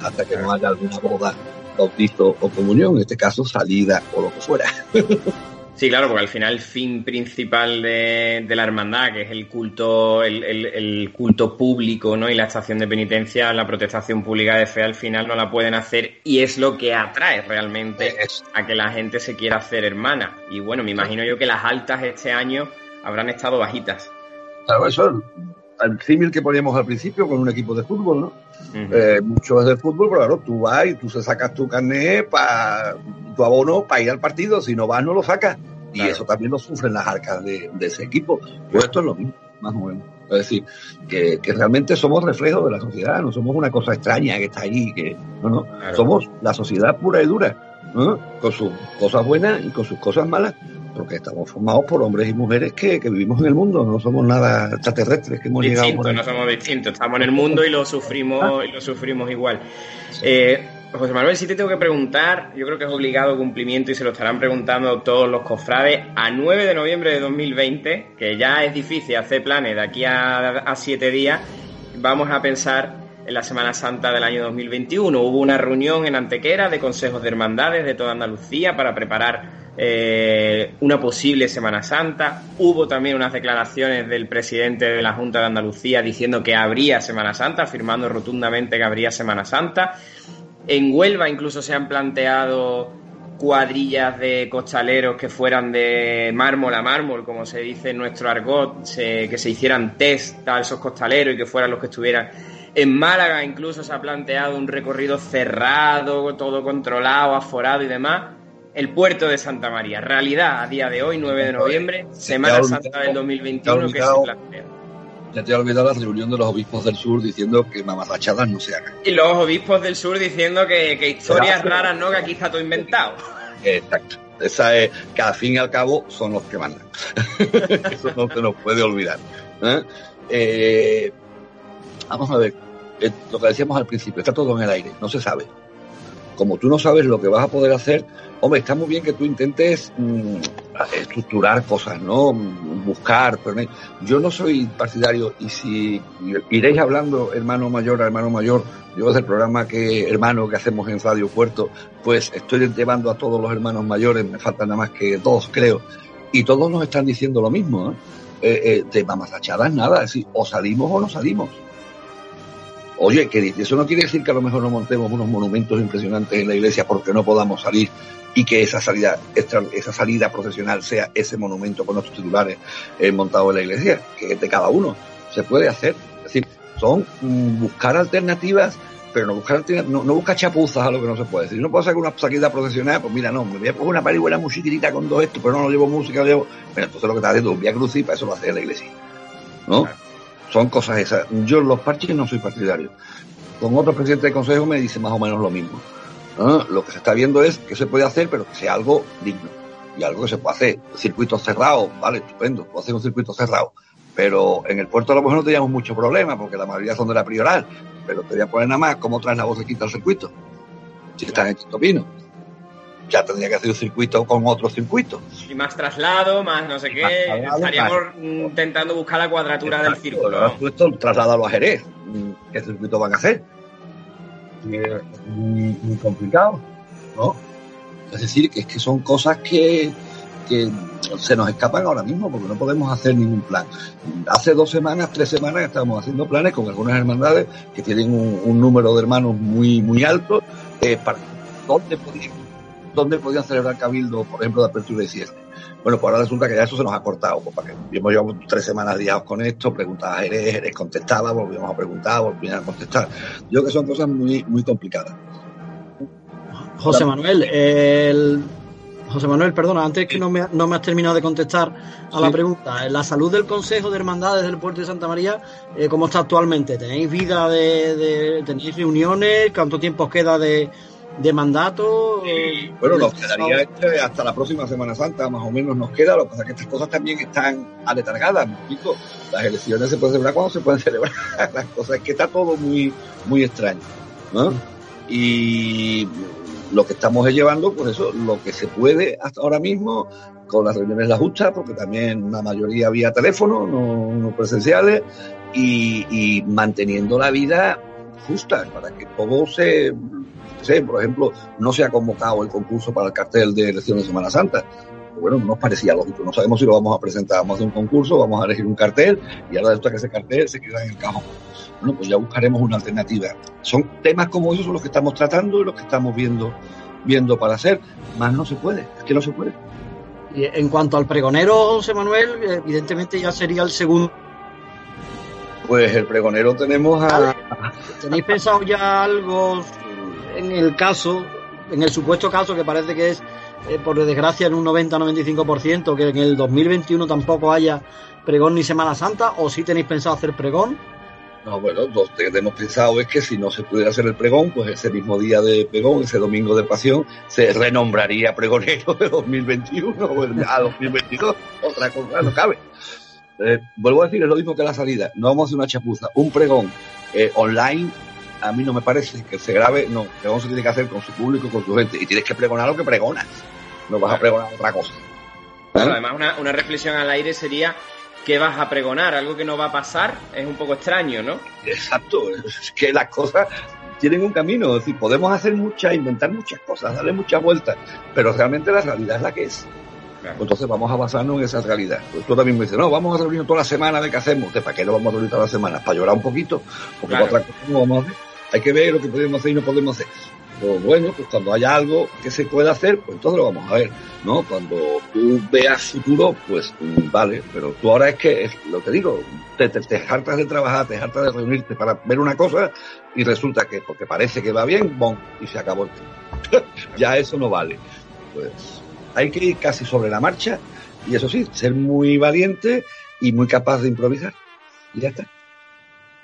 hasta que no haya alguna boda, bautizo o comunión, en este caso salida o lo que fuera. (laughs) Sí, claro, porque al final el fin principal de, de la hermandad, que es el culto, el, el, el, culto público, ¿no? Y la estación de penitencia, la protestación pública de fe, al final no la pueden hacer y es lo que atrae realmente a que la gente se quiera hacer hermana. Y bueno, me imagino yo que las altas este año habrán estado bajitas. Claro, eso el símil que poníamos al principio con un equipo de fútbol, ¿no? Uh -huh. eh, mucho es del fútbol, pero claro, tú vas y tú se sacas tu carnet para tu abono para ir al partido, si no vas no lo sacas. Y eso también lo sufren las arcas de, de, ese equipo. Pues esto es lo mismo, más o menos. Es decir, que, que, realmente somos reflejos de la sociedad, no somos una cosa extraña que está ahí, que no, no, claro. somos la sociedad pura y dura, ¿no? con sus cosas buenas y con sus cosas malas, porque estamos formados por hombres y mujeres que, que vivimos en el mundo, no somos nada extraterrestres que hemos Distinto, llegado. No somos distintos, estamos en el mundo y lo sufrimos, ah. y lo sufrimos igual. Eh, José Manuel, si te tengo que preguntar, yo creo que es obligado cumplimiento y se lo estarán preguntando todos los cofrades, a 9 de noviembre de 2020, que ya es difícil hacer planes de aquí a, a siete días, vamos a pensar en la Semana Santa del año 2021. Hubo una reunión en Antequera de consejos de hermandades de toda Andalucía para preparar eh, una posible Semana Santa. Hubo también unas declaraciones del presidente de la Junta de Andalucía diciendo que habría Semana Santa, afirmando rotundamente que habría Semana Santa. En Huelva incluso se han planteado cuadrillas de costaleros que fueran de mármol a mármol, como se dice en nuestro argot, que se hicieran test a esos costaleros y que fueran los que estuvieran. En Málaga incluso se ha planteado un recorrido cerrado, todo controlado, aforado y demás. El puerto de Santa María. Realidad a día de hoy, 9 de noviembre, Semana Santa del 2021 que se plantea ya te he olvidado la reunión de los obispos del sur diciendo que mamarrachadas no se hagan. Y los obispos del sur diciendo que, que historias raras, ¿no? Que aquí está todo inventado. Exacto. Esa es que al fin y al cabo son los que mandan. (laughs) Eso no se nos puede olvidar. ¿eh? Eh, vamos a ver, eh, lo que decíamos al principio, está todo en el aire, no se sabe. Como tú no sabes lo que vas a poder hacer, hombre, está muy bien que tú intentes mmm, estructurar cosas, ¿no? Buscar, pero yo no soy partidario y si iréis hablando hermano mayor a hermano mayor, yo desde el programa que hermano que hacemos en Radio Puerto, pues estoy llevando a todos los hermanos mayores, me faltan nada más que dos, creo, y todos nos están diciendo lo mismo, ¿eh? Eh, eh, mamazachadas nada, es decir, o salimos o no salimos. Oye, que eso no quiere decir que a lo mejor no montemos unos monumentos impresionantes en la iglesia porque no podamos salir y que esa salida esa salida profesional sea ese monumento con nuestros titulares eh, montados en la iglesia, que es de cada uno. Se puede hacer. Es decir, son mm, buscar alternativas pero no buscar, no, no busca chapuzas a lo que no se puede decir. No puedo hacer una salida profesional, pues mira, no, me voy a poner una pari buena musiquita con todo esto, pero no, no llevo música, no llevo. Pero entonces lo que está haciendo es un vía crucis para eso lo hace la iglesia. ¿No? Son cosas esas. Yo los parches no soy partidario. Con otros presidentes de consejo me dice más o menos lo mismo. ¿no? Lo que se está viendo es que se puede hacer, pero que sea algo digno. Y algo que se puede hacer. Circuitos cerrados, vale, estupendo, puedo hacer un circuito cerrado. Pero en el puerto a lo mejor no teníamos mucho problema, porque la mayoría son de la prioral. Pero te voy a poner nada más cómo traes la voz de quinta al circuito. Si están en Quinto Pino. Ya tendría que hacer un circuito con otro circuito. Y más traslado, más no sé qué. traslado, Estaríamos intentando buscar la cuadratura del círculo. Exacto. ¿no? Esto trasládalo a Jerez. ¿Qué circuito van a hacer? Muy, muy complicado, ¿no? Es decir, que es que son cosas que, que se nos escapan ahora mismo porque no podemos hacer ningún plan. Hace dos semanas, tres semanas estábamos haciendo planes con algunas hermandades que tienen un, un número de hermanos muy, muy alto eh, para dónde podían, dónde podían celebrar cabildo, por ejemplo, de apertura y cierre. Bueno, pues ahora resulta que ya eso se nos ha cortado. Pues para que hemos llevado tres semanas liados con esto, preguntaba a Jerez, Jerez contestaba, volvíamos a preguntar, volvíamos a contestar. Yo creo que son cosas muy, muy complicadas. José Manuel, el... José Manuel, perdona, antes que no me, no me has terminado de contestar a la pregunta. La salud del Consejo de Hermandades del Puerto de Santa María, eh, ¿cómo está actualmente? ¿Tenéis vida de, de- tenéis reuniones? ¿Cuánto tiempo os queda de, de mandato? Bueno, nos quedaría este hasta la próxima Semana Santa, más o menos nos queda. Lo que pasa es que estas cosas también están aletargadas, ¿me explico? Las elecciones se pueden celebrar cuando se pueden (laughs) celebrar. Las cosas es que está todo muy, muy extraño, ¿no? Y lo que estamos es llevando, pues eso, lo que se puede hasta ahora mismo, con las reuniones las justas, porque también la mayoría vía teléfono, no, no presenciales, y, y manteniendo la vida justa, para que todo se, sé, por ejemplo, no se ha convocado el concurso para el cartel de elecciones de Semana Santa. Bueno, no nos parecía lógico, no sabemos si lo vamos a presentar, vamos a hacer un concurso, vamos a elegir un cartel y ahora resulta que ese cartel se queda en el cajón. Bueno, pues ya buscaremos una alternativa. Son temas como esos los que estamos tratando y los que estamos viendo, viendo para hacer, más no se puede, es que no se puede. Y en cuanto al pregonero, José Manuel, evidentemente ya sería el segundo. Pues el pregonero tenemos a, ¿Tenéis pensado ya algo en el caso, en el supuesto caso que parece que es, eh, por desgracia, en un 90-95%, que en el 2021 tampoco haya pregón ni Semana Santa? ¿O si tenéis pensado hacer pregón? No, bueno, lo que hemos pensado es que si no se pudiera hacer el pregón, pues ese mismo día de pregón, ese domingo de pasión, se renombraría pregonero de 2021 o a 2022. Otra cosa no cabe. Eh, vuelvo a decir, es lo mismo que la salida. No vamos a hacer una chapuza. Un pregón eh, online, a mí no me parece que se grabe. No, el pregón se tiene que hacer con su público, con su gente. Y tienes que pregonar lo que pregonas. No vas a pregonar otra cosa. Claro, además, una, una reflexión al aire sería ¿qué vas a pregonar? Algo que no va a pasar es un poco extraño, ¿no? Exacto, es que las cosas tienen un camino, es decir, podemos hacer muchas, inventar muchas cosas, darle muchas vueltas, pero realmente la realidad es la que es. Entonces vamos a basarnos en esa realidad. Pues tú también me dices, no, vamos a reunirnos toda la semana de qué hacemos. ¿De ¿Para qué lo vamos a reunir toda la semana? Para llorar un poquito, porque Claro. otra cosa no vamos a hacer. Hay que ver lo que podemos hacer y no podemos hacer. Pues bueno, pues cuando haya algo que se pueda hacer, pues entonces lo vamos a ver, ¿no? Cuando tú veas futuro, pues mm, vale, pero tú ahora es que, es lo que digo, te, te, te hartas de trabajar, te hartas de reunirte para ver una cosa y resulta que porque parece que va bien, ¡bom! y se acabó el tiempo. (laughs) ya eso no vale. Pues hay que ir casi sobre la marcha y eso sí, ser muy valiente y muy capaz de improvisar. Y ya está.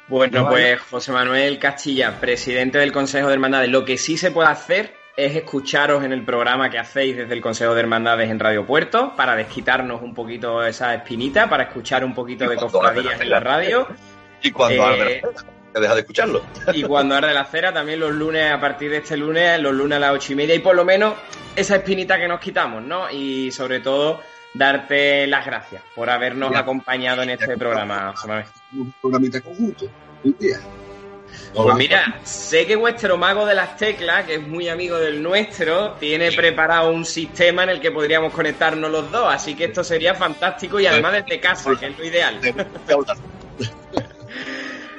Bueno, No, pues José Manuel Castilla, presidente del Consejo de Hermandades, lo que sí se puede hacer es escucharos en el programa que hacéis desde el Consejo de Hermandades en Radio Puerto para desquitarnos un poquito esa espinita, para escuchar un poquito de cofradías en la radio. Y cuando Eh, arde la cera, que deja de escucharlo. Y cuando arde la cera, también los lunes, a partir de este lunes, los lunes a las ocho y media, y por lo menos esa espinita que nos quitamos, ¿no? Y sobre todo, darte las gracias por habernos Ya. acompañado en este programa, José Manuel. Un programita conjunto. Un día. Pues mira, sé que vuestro mago de las teclas, que es muy amigo del nuestro, tiene preparado un sistema en el que podríamos conectarnos los dos, así que esto sería fantástico y además desde casa, que es lo ideal.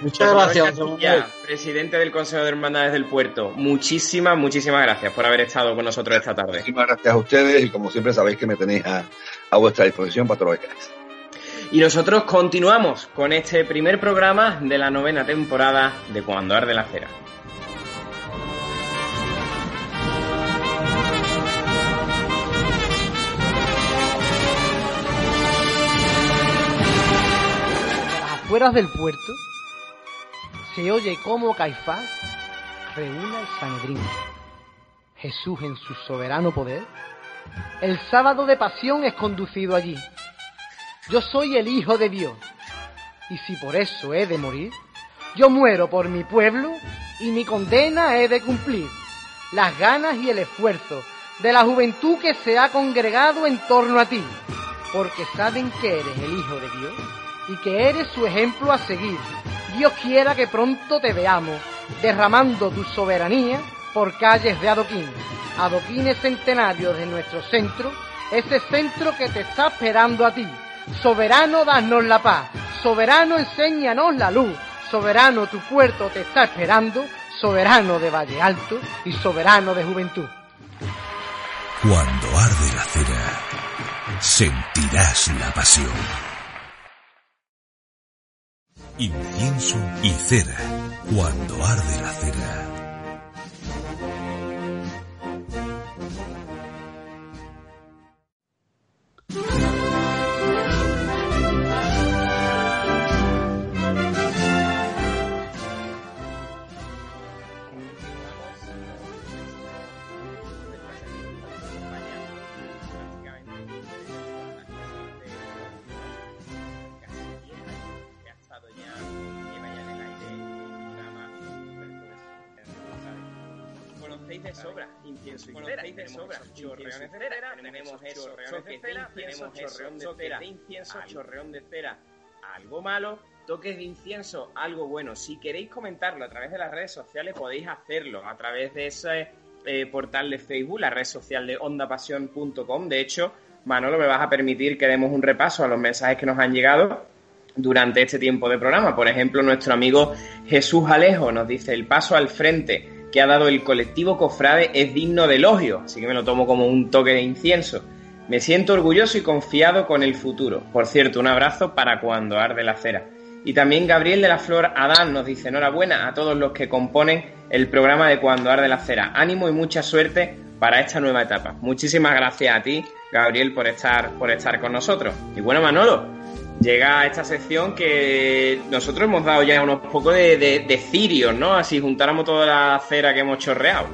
Muchas gracias, Castilla, presidente del Consejo de Hermandades del Puerto. Muchísimas, muchísimas gracias por haber estado con nosotros esta tarde. Muchísimas gracias a ustedes y como siempre sabéis que me tenéis a, a vuestra disposición para todo lo que queráis. Y nosotros continuamos con este primer programa de la novena temporada de Cuando Arde la Cera. Afueras del puerto se oye cómo Caifás reúne al Sanedrín. Jesús en su soberano poder el sábado de pasión es conducido allí. Yo soy el Hijo de Dios, y si por eso he de morir, yo muero por mi pueblo y mi condena he de cumplir. Las ganas y el esfuerzo de la juventud que se ha congregado en torno a ti, porque saben que eres el Hijo de Dios y que eres su ejemplo a seguir. Dios quiera que pronto te veamos derramando tu soberanía por calles de adoquín, adoquines centenarios de nuestro centro, ese centro que te está esperando a ti. Soberano, danos la paz, soberano, enséñanos la luz, soberano, tu puerto te está esperando, soberano de Valle Alto y soberano de juventud. Cuando arde la cera, sentirás la pasión. Incienso y cera. Cuando arde la cera. Chorreones de cera, tenemos esos choques de incienso, chorreón de cera, de incienso, chorreón de cera, algo malo, toques de incienso, algo bueno. Si queréis comentarlo a través de las redes sociales podéis hacerlo a través de ese eh, portal de Facebook, la red social de ondapasión.com. De hecho, Manolo, me vas a permitir que demos un repaso a los mensajes que nos han llegado durante este tiempo de programa. Por ejemplo, nuestro amigo Jesús Alejo nos dice el paso al frente que ha dado el colectivo Cofrade es digno de elogio, así que me lo tomo como un toque de incienso. Me siento orgulloso y confiado con el futuro. Por cierto, un abrazo para cuando arde la cera. Y también Gabriel de la Flor Adán nos dice enhorabuena a todos los que componen el programa de Cuando arde la cera. Ánimo y mucha suerte para esta nueva etapa. Muchísimas gracias a ti, Gabriel, por estar, por estar con nosotros. Y bueno, Manolo, llega esta sección que nosotros hemos dado ya unos pocos de, de, cirios, ¿no? Así juntáramos toda la cera que hemos chorreado.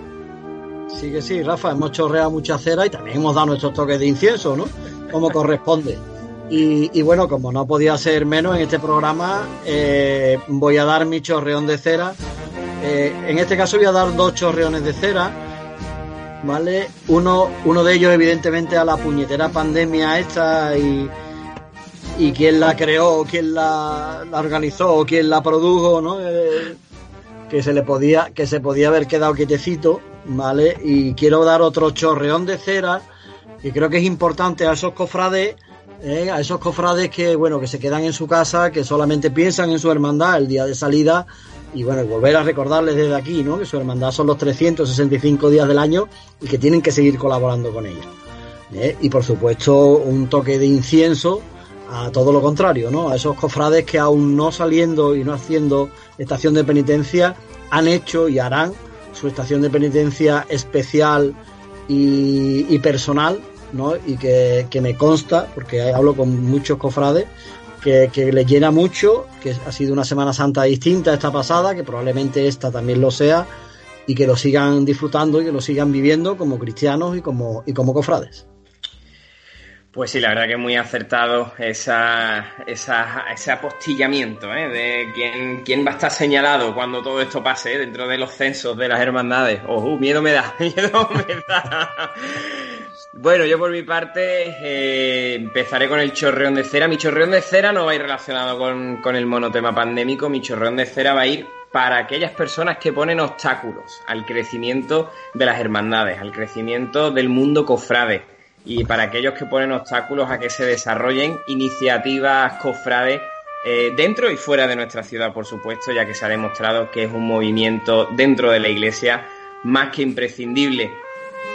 Sí que sí, Rafa, hemos chorreado mucha cera y también hemos dado nuestros toques de incienso, ¿no? Como corresponde. Y, bueno, como no podía ser menos en este programa, eh, voy a dar mi chorreón de cera. Eh, en este caso voy a dar dos chorreones de cera, ¿vale? Uno, uno de ellos, evidentemente, a la puñetera pandemia esta y, y quién la creó, quién la, organizó, quién la produjo, ¿no? Eh, que se le podía, que se podía haber quedado quietecito, ¿vale? Y quiero dar otro chorreón de cera, que creo que es importante a esos cofrades, ¿eh? a esos cofrades que, bueno, que se quedan en su casa, que solamente piensan en su hermandad el día de salida, y bueno, volver a recordarles desde aquí, ¿no? Que su hermandad son los 365 días del año y que tienen que seguir colaborando con ella. ¿eh? Y por supuesto, un toque de incienso a todo lo contrario, ¿no? A esos cofrades que aún no saliendo y no haciendo estación de penitencia han hecho y harán su estación de penitencia especial y, personal, ¿no? Y que, me consta, porque hablo con muchos cofrades, que, que les llena mucho, que ha sido una Semana Santa distinta esta pasada, que probablemente esta también lo sea, y que lo sigan disfrutando y que lo sigan viviendo como cristianos y como, y como cofrades. Pues sí, la verdad que muy acertado esa, esa, ese apostillamiento ¿eh? de quién, quién, va a estar señalado cuando todo esto pase ¿eh? dentro de los censos de las hermandades. ¡Oh, miedo me da! (laughs) ¡Miedo me da! bueno, yo por mi parte eh, empezaré con el chorreón de cera. Mi chorreón de cera no va a ir relacionado con, con el monotema pandémico. Mi chorreón de cera va a ir para aquellas personas que ponen obstáculos al crecimiento de las hermandades, al crecimiento del mundo cofrade y para aquellos que ponen obstáculos a que se desarrollen iniciativas cofrades eh, dentro y fuera de nuestra ciudad, por supuesto, ya que se ha demostrado que es un movimiento dentro de la iglesia más que imprescindible.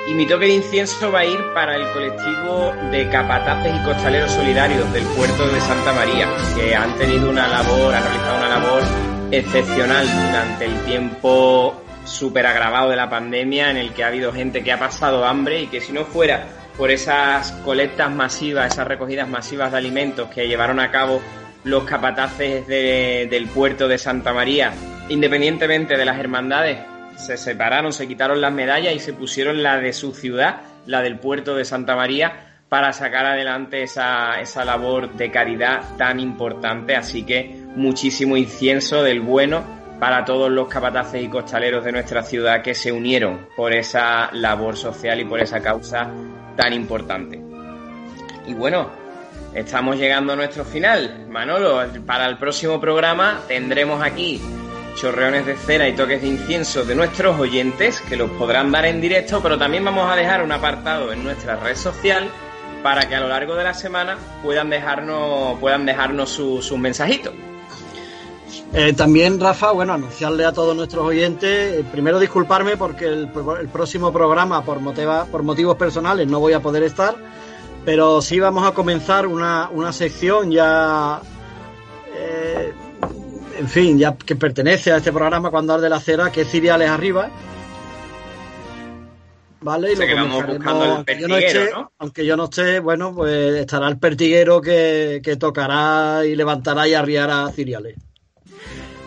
Y mi toque de incienso va a ir para el colectivo de capataces y costaleros solidarios del puerto de Santa María, que han tenido una labor, han realizado una labor excepcional durante el tiempo súper agravado de la pandemia, en el que ha habido gente que ha pasado hambre y que si no fuera por esas colectas masivas, esas recogidas masivas de alimentos que llevaron a cabo los capataces de- del puerto de Santa María, independientemente de las hermandades, se separaron, se quitaron las medallas y se pusieron la de su ciudad, la del puerto de Santa María, para sacar adelante esa, esa labor de caridad tan importante. Así que muchísimo incienso del bueno para todos los capataces y costaleros de nuestra ciudad que se unieron por esa labor social y por esa causa tan importante. Y bueno, estamos llegando a nuestro final. Manolo, para el próximo programa tendremos aquí chorreones de cera y toques de incienso de nuestros oyentes que los podrán dar en directo, pero también vamos a dejar un apartado en nuestra red social para que a lo largo de la semana puedan dejarnos, puedan dejarnos su- sus mensajitos. Eh, también, Rafa, bueno, anunciarle a todos nuestros oyentes, eh, primero disculparme porque el, próximo programa, por, motiva- por motivos personales, no voy a poder estar, pero sí vamos a comenzar una, una sección ya, eh, en fin, ya que pertenece a este programa cuando arde la cera, que es Ciriales Arriba. ¿Vale? Y lo que vamos comenzaremos, buscando el aunque yo no esté- ¿no? Aunque yo no esté, bueno, pues estará el pertiguero que, que tocará y levantará y arriará Ciriales.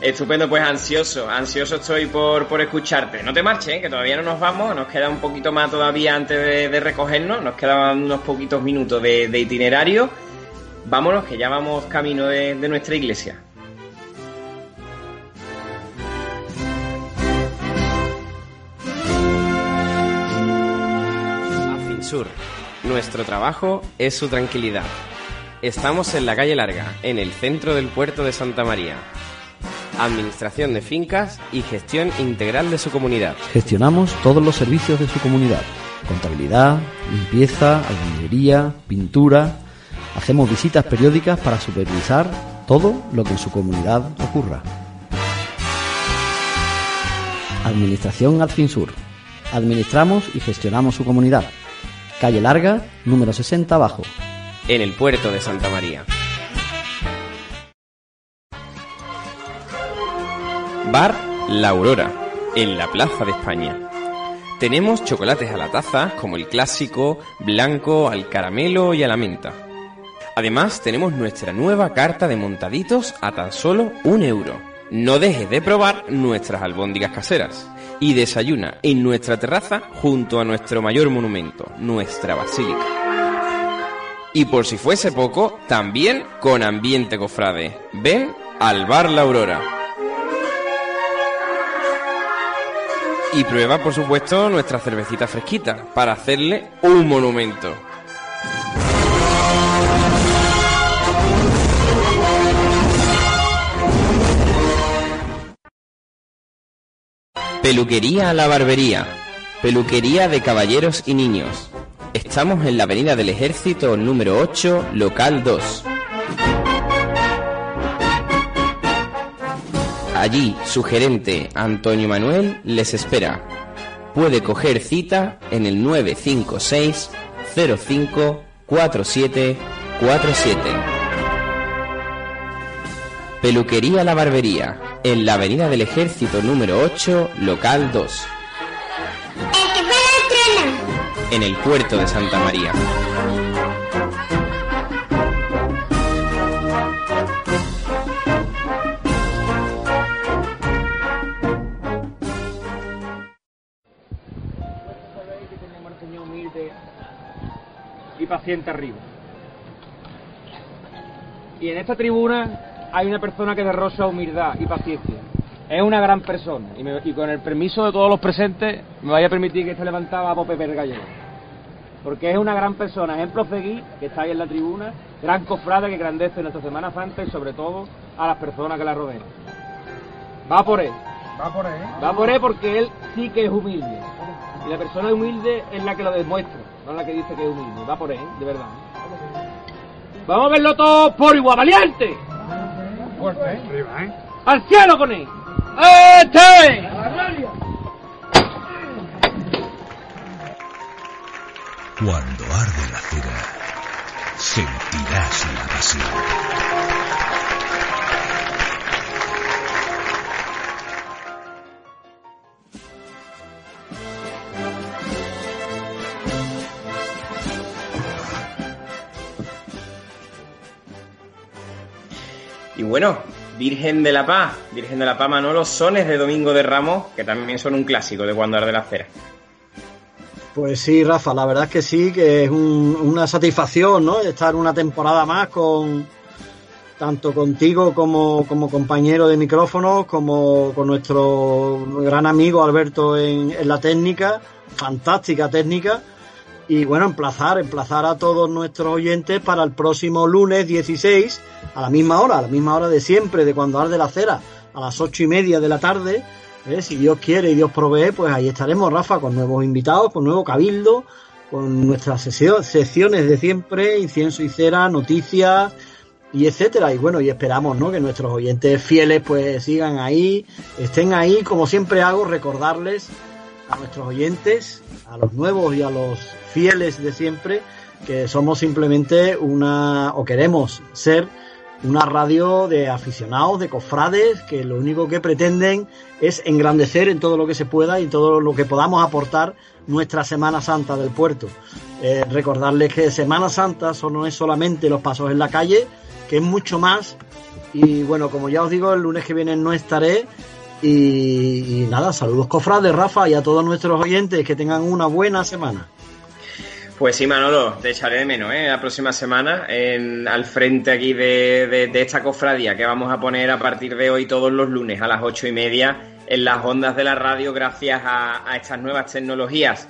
Estupendo, pues ansioso, ansioso estoy por, por escucharte. No te marches, ¿eh? que todavía no nos vamos, nos queda un poquito más todavía antes de, recogernos, nos quedan unos poquitos minutos de, de itinerario. Vámonos, que ya vamos camino de, de nuestra iglesia. Afinsur. Nuestro trabajo es su tranquilidad. Estamos en la calle Larga, en el centro del puerto de Santa María. Administración de fincas y gestión integral de su comunidad. Gestionamos todos los servicios de su comunidad. Contabilidad, limpieza, albañilería, pintura. Hacemos visitas periódicas para supervisar todo lo que en su comunidad ocurra. Administración Adfinsur. Administramos y gestionamos su comunidad. Calle Larga, número 60 abajo. En el puerto de Santa María. Bar La Aurora, en la Plaza de España. Tenemos chocolates a la taza, como el clásico, blanco, al caramelo y a la menta. Además, tenemos nuestra nueva carta de montaditos a tan solo un euro. No dejes de probar nuestras albóndigas caseras y desayuna en nuestra terraza junto a nuestro mayor monumento, nuestra basílica. Y por si fuese poco, también con ambiente cofrade. Ven al Bar La Aurora. Y prueba, por supuesto, nuestra cervecita fresquita para hacerle un monumento. Peluquería a la barbería. Peluquería de caballeros y niños. Estamos en la Avenida del Ejército número 8, local 2. Allí su gerente Antonio Manuel les espera. Puede coger cita en el 956 05 47 47. Peluquería La Barbería, en la Avenida del Ejército número 8, local 2. En el puerto de Santa María. Paciente arriba. Y en esta tribuna hay una persona que derrocha humildad y paciencia. Es una gran persona y, me- y con el permiso de todos los presentes me vaya a permitir que esté levantada a Pope Gallego. Porque es una gran persona, ejemplo seguir, que está ahí en la tribuna, gran cofrade que grandece nuestra Semana Santa y sobre todo a las personas que la rodean. Va por él. Va por ahí. Va por él porque él sí que es humilde. Y la persona humilde es la que lo demuestra, no la que dice que es humilde. Va por él, de verdad. Vamos a verlo todo por igual, valiente. Fuerte, ¿eh? Arriba, ¿eh? ¡Al cielo con él! ¡Este! Cuando arde la cera, sentirás la pasión. Y bueno, Virgen de la Paz, Virgen de la Paz Manolo, sones de Domingo de Ramos, que también son un clásico de cuando arde la cera. Pues sí, Rafa, la verdad es que sí, que es un- una satisfacción, ¿no? Estar una temporada más con tanto contigo como, como compañero de micrófonos, como con nuestro gran amigo Alberto en la técnica, fantástica técnica. Y bueno, emplazar, emplazar a todos nuestros oyentes para el próximo lunes 16, a la misma hora, a la misma hora de siempre, de cuando arde la cera, a las ocho y media de la tarde. ¿eh? Si Dios quiere y Dios provee, pues ahí estaremos, Rafa, con nuevos invitados, con nuevo cabildo, con nuestras sesio- secciones de siempre, incienso y cera, noticias y etcétera. Y bueno, y esperamos, ¿no? Que nuestros oyentes fieles pues sigan ahí, estén ahí, como siempre hago, recordarles a nuestros oyentes, a los nuevos y a los fieles de siempre, que somos simplemente una, o queremos ser una radio de aficionados, de cofrades, que lo único que pretenden es engrandecer en todo lo que se pueda y todo lo que podamos aportar nuestra Semana Santa del puerto. Eh, recordarles que Semana Santa no es solamente los pasos en la calle, que es mucho más. Y bueno, como ya os digo, el lunes que viene no estaré. Y, nada, saludos cofrades, Rafa, y a todos nuestros oyentes, que tengan una buena semana. Pues sí, Manolo, te echaré de menos, ¿eh? La próxima semana, en, al frente aquí de, de- de esta cofradía que vamos a poner a partir de hoy todos los lunes a las ocho y media en las ondas de la radio gracias a, a estas nuevas tecnologías.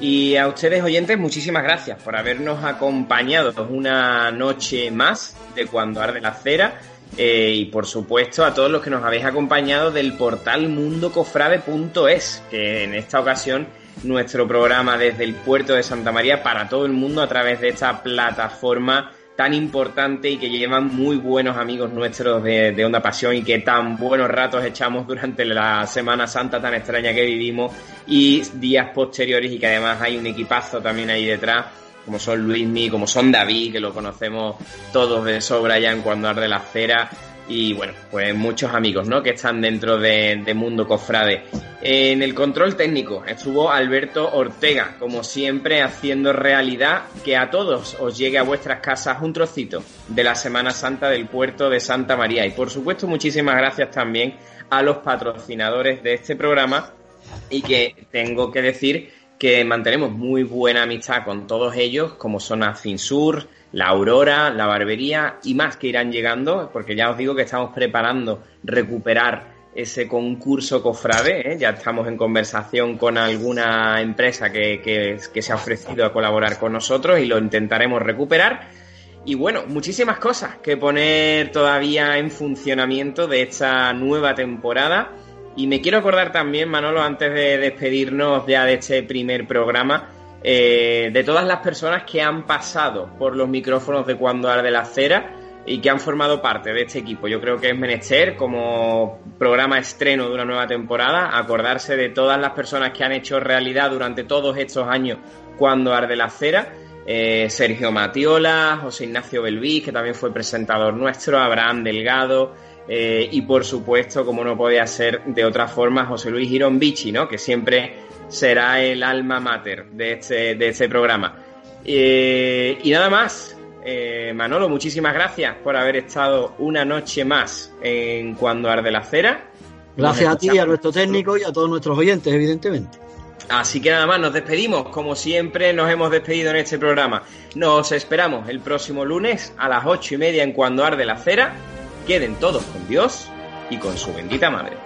Y a ustedes, oyentes, muchísimas gracias por habernos acompañado una noche más de Cuando Arde la Cera. Eh, y por supuesto a todos los que nos habéis acompañado del portal mundocofrade.es, que en esta ocasión nuestro programa desde el puerto de Santa María para todo el mundo a través de esta plataforma tan importante y que llevan muy buenos amigos nuestros de, de Onda Pasión y que tan buenos ratos echamos durante la Semana Santa tan extraña que vivimos y días posteriores y que además hay un equipazo también ahí detrás como son Luismi, como son David, que lo conocemos todos de sobra ya en cuando arde la cera, y bueno, pues muchos amigos, ¿no? Que están dentro de, de Mundo Cofrade. En el control técnico estuvo Alberto Ortega, como siempre, haciendo realidad que a todos os llegue a vuestras casas un trocito de la Semana Santa del puerto de Santa María. Y por supuesto, muchísimas gracias también a los patrocinadores de este programa y que tengo que decir que mantenemos muy buena amistad con todos ellos, como son Afinsur, la Aurora, la Barbería y más que irán llegando, porque ya os digo que estamos preparando recuperar ese concurso cofrade, ¿eh? ya estamos en conversación con alguna empresa que, que, que se ha ofrecido a colaborar con nosotros y lo intentaremos recuperar. Y bueno, muchísimas cosas que poner todavía en funcionamiento de esta nueva temporada. Y me quiero acordar también, Manolo, antes de despedirnos ya de este primer programa, eh, de todas las personas que han pasado por los micrófonos de Cuando Arde la Cera y que han formado parte de este equipo. Yo creo que es menester, como programa estreno de una nueva temporada, acordarse de todas las personas que han hecho realidad durante todos estos años Cuando Arde la Cera. Eh, Sergio Matiola, José Ignacio Belví, que también fue presentador nuestro, Abraham Delgado, eh, y por supuesto, como no podía ser de otra forma, José Luis Girón Bichi, ¿no? que siempre será el alma mater de este, de este programa. Eh, y nada más, eh, Manolo, muchísimas gracias por haber estado una noche más en Cuando Arde la Cera. Gracias a ti, a nuestro técnico y a todos nuestros oyentes, evidentemente. Así que nada más, nos despedimos. Como siempre, nos hemos despedido en este programa. Nos esperamos el próximo lunes a las ocho y media en Cuando Arde la Cera. Queden todos con Dios y con su bendita madre.